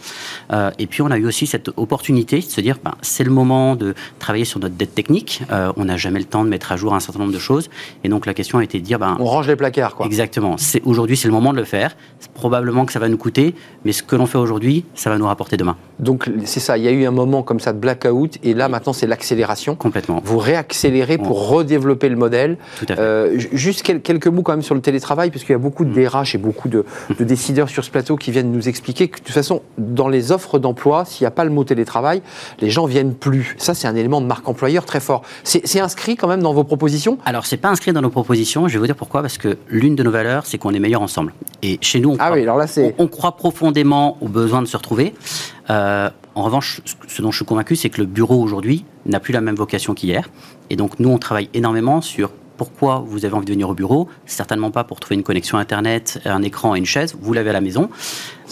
Euh, et puis on a eu aussi cette opportunité de se dire, ben, c'est le moment de travailler sur notre dette technique. Euh, on n'a jamais le temps de mettre à jour un certain nombre de choses. Et donc la question a été de dire, ben, on range les placards, quoi. Exactement. Aujourd'hui, c'est le moment de le faire probablement que ça va nous coûter, mais ce que l'on fait aujourd'hui, ça va nous rapporter demain. Donc c'est ça, il y a eu un moment comme ça de blackout, et là maintenant c'est l'accélération. Complètement. Vous réaccélérez pour redévelopper le modèle. Tout à fait. Euh, juste quelques mots quand même sur le télétravail, parce qu'il y a beaucoup de DRH et beaucoup de, de, décideurs sur ce plateau qui viennent nous expliquer que de toute façon, dans les offres d'emploi, s'il n'y a pas le mot télétravail, les gens viennent plus. Ça c'est un élément de marque employeur très fort. C'est inscrit quand même dans vos propositions? Alors c'est pas inscrit dans nos propositions, je vais vous dire pourquoi, parce que l'une de nos valeurs, c'est qu'on est meilleur ensemble. Et chez nous, on ah oui, on, croit profondément au besoin de se retrouver. Euh, en revanche, ce dont je suis convaincu, c'est que le bureau aujourd'hui n'a plus la même vocation qu'hier. Et donc, nous, on travaille énormément sur pourquoi vous avez envie de venir au bureau. Certainement pas pour trouver une connexion Internet, un écran et une chaise. Vous l'avez à la maison.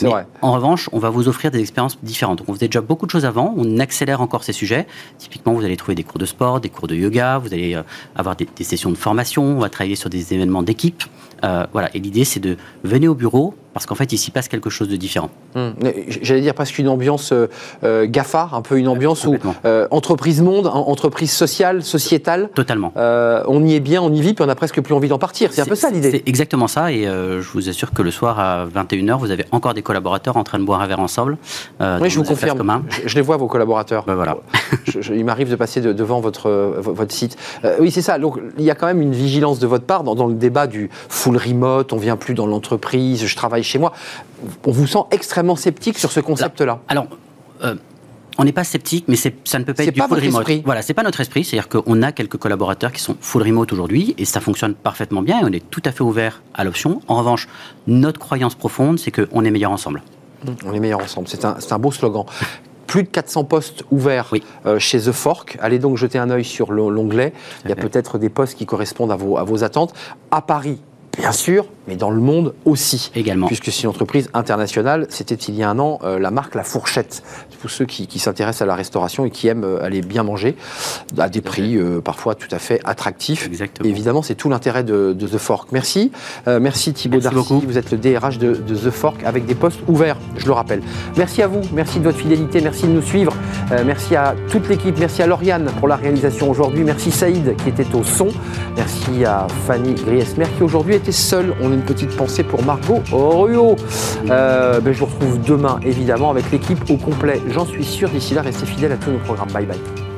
Vrai. En revanche, on va vous offrir des expériences différentes. Donc, on faisait déjà beaucoup de choses avant. On accélère encore ces sujets. Typiquement, vous allez trouver des cours de sport, des cours de yoga. Vous allez euh, avoir des, des sessions de formation. On va travailler sur des événements d'équipe. Euh, voilà. Et l'idée, c'est de venir au bureau parce qu'en fait, il s'y passe quelque chose de différent. Mmh. J'allais dire presque une ambiance euh, GAFA, un peu une ambiance où euh, entreprise monde, entreprise sociale, sociétale. Totalement. Euh, on y est bien, on y vit, puis on a presque plus envie d'en partir. C'est un peu ça l'idée. C'est exactement ça. Et euh, je vous assure que le soir à 21h, vous avez encore des collaborateurs en train de boire un verre ensemble. Euh, oui, je vous confirme. Je, je, les vois, vos collaborateurs. Ben voilà. je, je, il m'arrive de passer de, devant votre, votre site. Euh, oui, c'est ça. Donc, il y a quand même une vigilance de votre part dans, dans le débat du full remote, on vient plus dans l'entreprise, je travaille chez moi. On vous sent extrêmement sceptique sur ce concept-là. Alors, euh, on n'est pas sceptique, mais ça ne peut pas être du pas full remote. Esprit. Voilà, c'est pas notre esprit. C'est-à-dire qu'on a quelques collaborateurs qui sont full remote aujourd'hui et ça fonctionne parfaitement bien et on est tout à fait ouvert à l'option. En revanche, notre croyance profonde, c'est qu'on est meilleur ensemble. On est meilleur ensemble. C'est un, un beau slogan plus de 400 postes ouverts oui. euh, chez The Fork. Allez donc jeter un œil sur l'onglet. Il y a peut-être des postes qui correspondent à vos, à vos attentes. À Paris, bien sûr, mais dans le monde aussi. Également. Puisque c'est une entreprise internationale. C'était il y a un an euh, la marque La Fourchette. Pour ceux qui, qui s'intéressent à la restauration et qui aiment euh, aller bien manger à des prix euh, parfois tout à fait attractifs. Exactement. Évidemment, c'est tout l'intérêt de, de, The Fork. Merci. Merci Thibaut merci Darcy. Beaucoup. Vous êtes le DRH de, de, The Fork avec des postes ouverts, je le rappelle. Merci à vous. Merci de votre fidélité. Merci de nous suivre. Merci à toute l'équipe. Merci à Lauriane pour la réalisation aujourd'hui. Merci Saïd qui était au son. Merci à Fanny Griesmer qui aujourd'hui était seule. On petite pensée pour Margot Ruot. Euh, ben, je vous retrouve demain évidemment avec l'équipe au complet. J'en suis sûr. D'ici là, restez fidèles à tous nos programmes. Bye bye.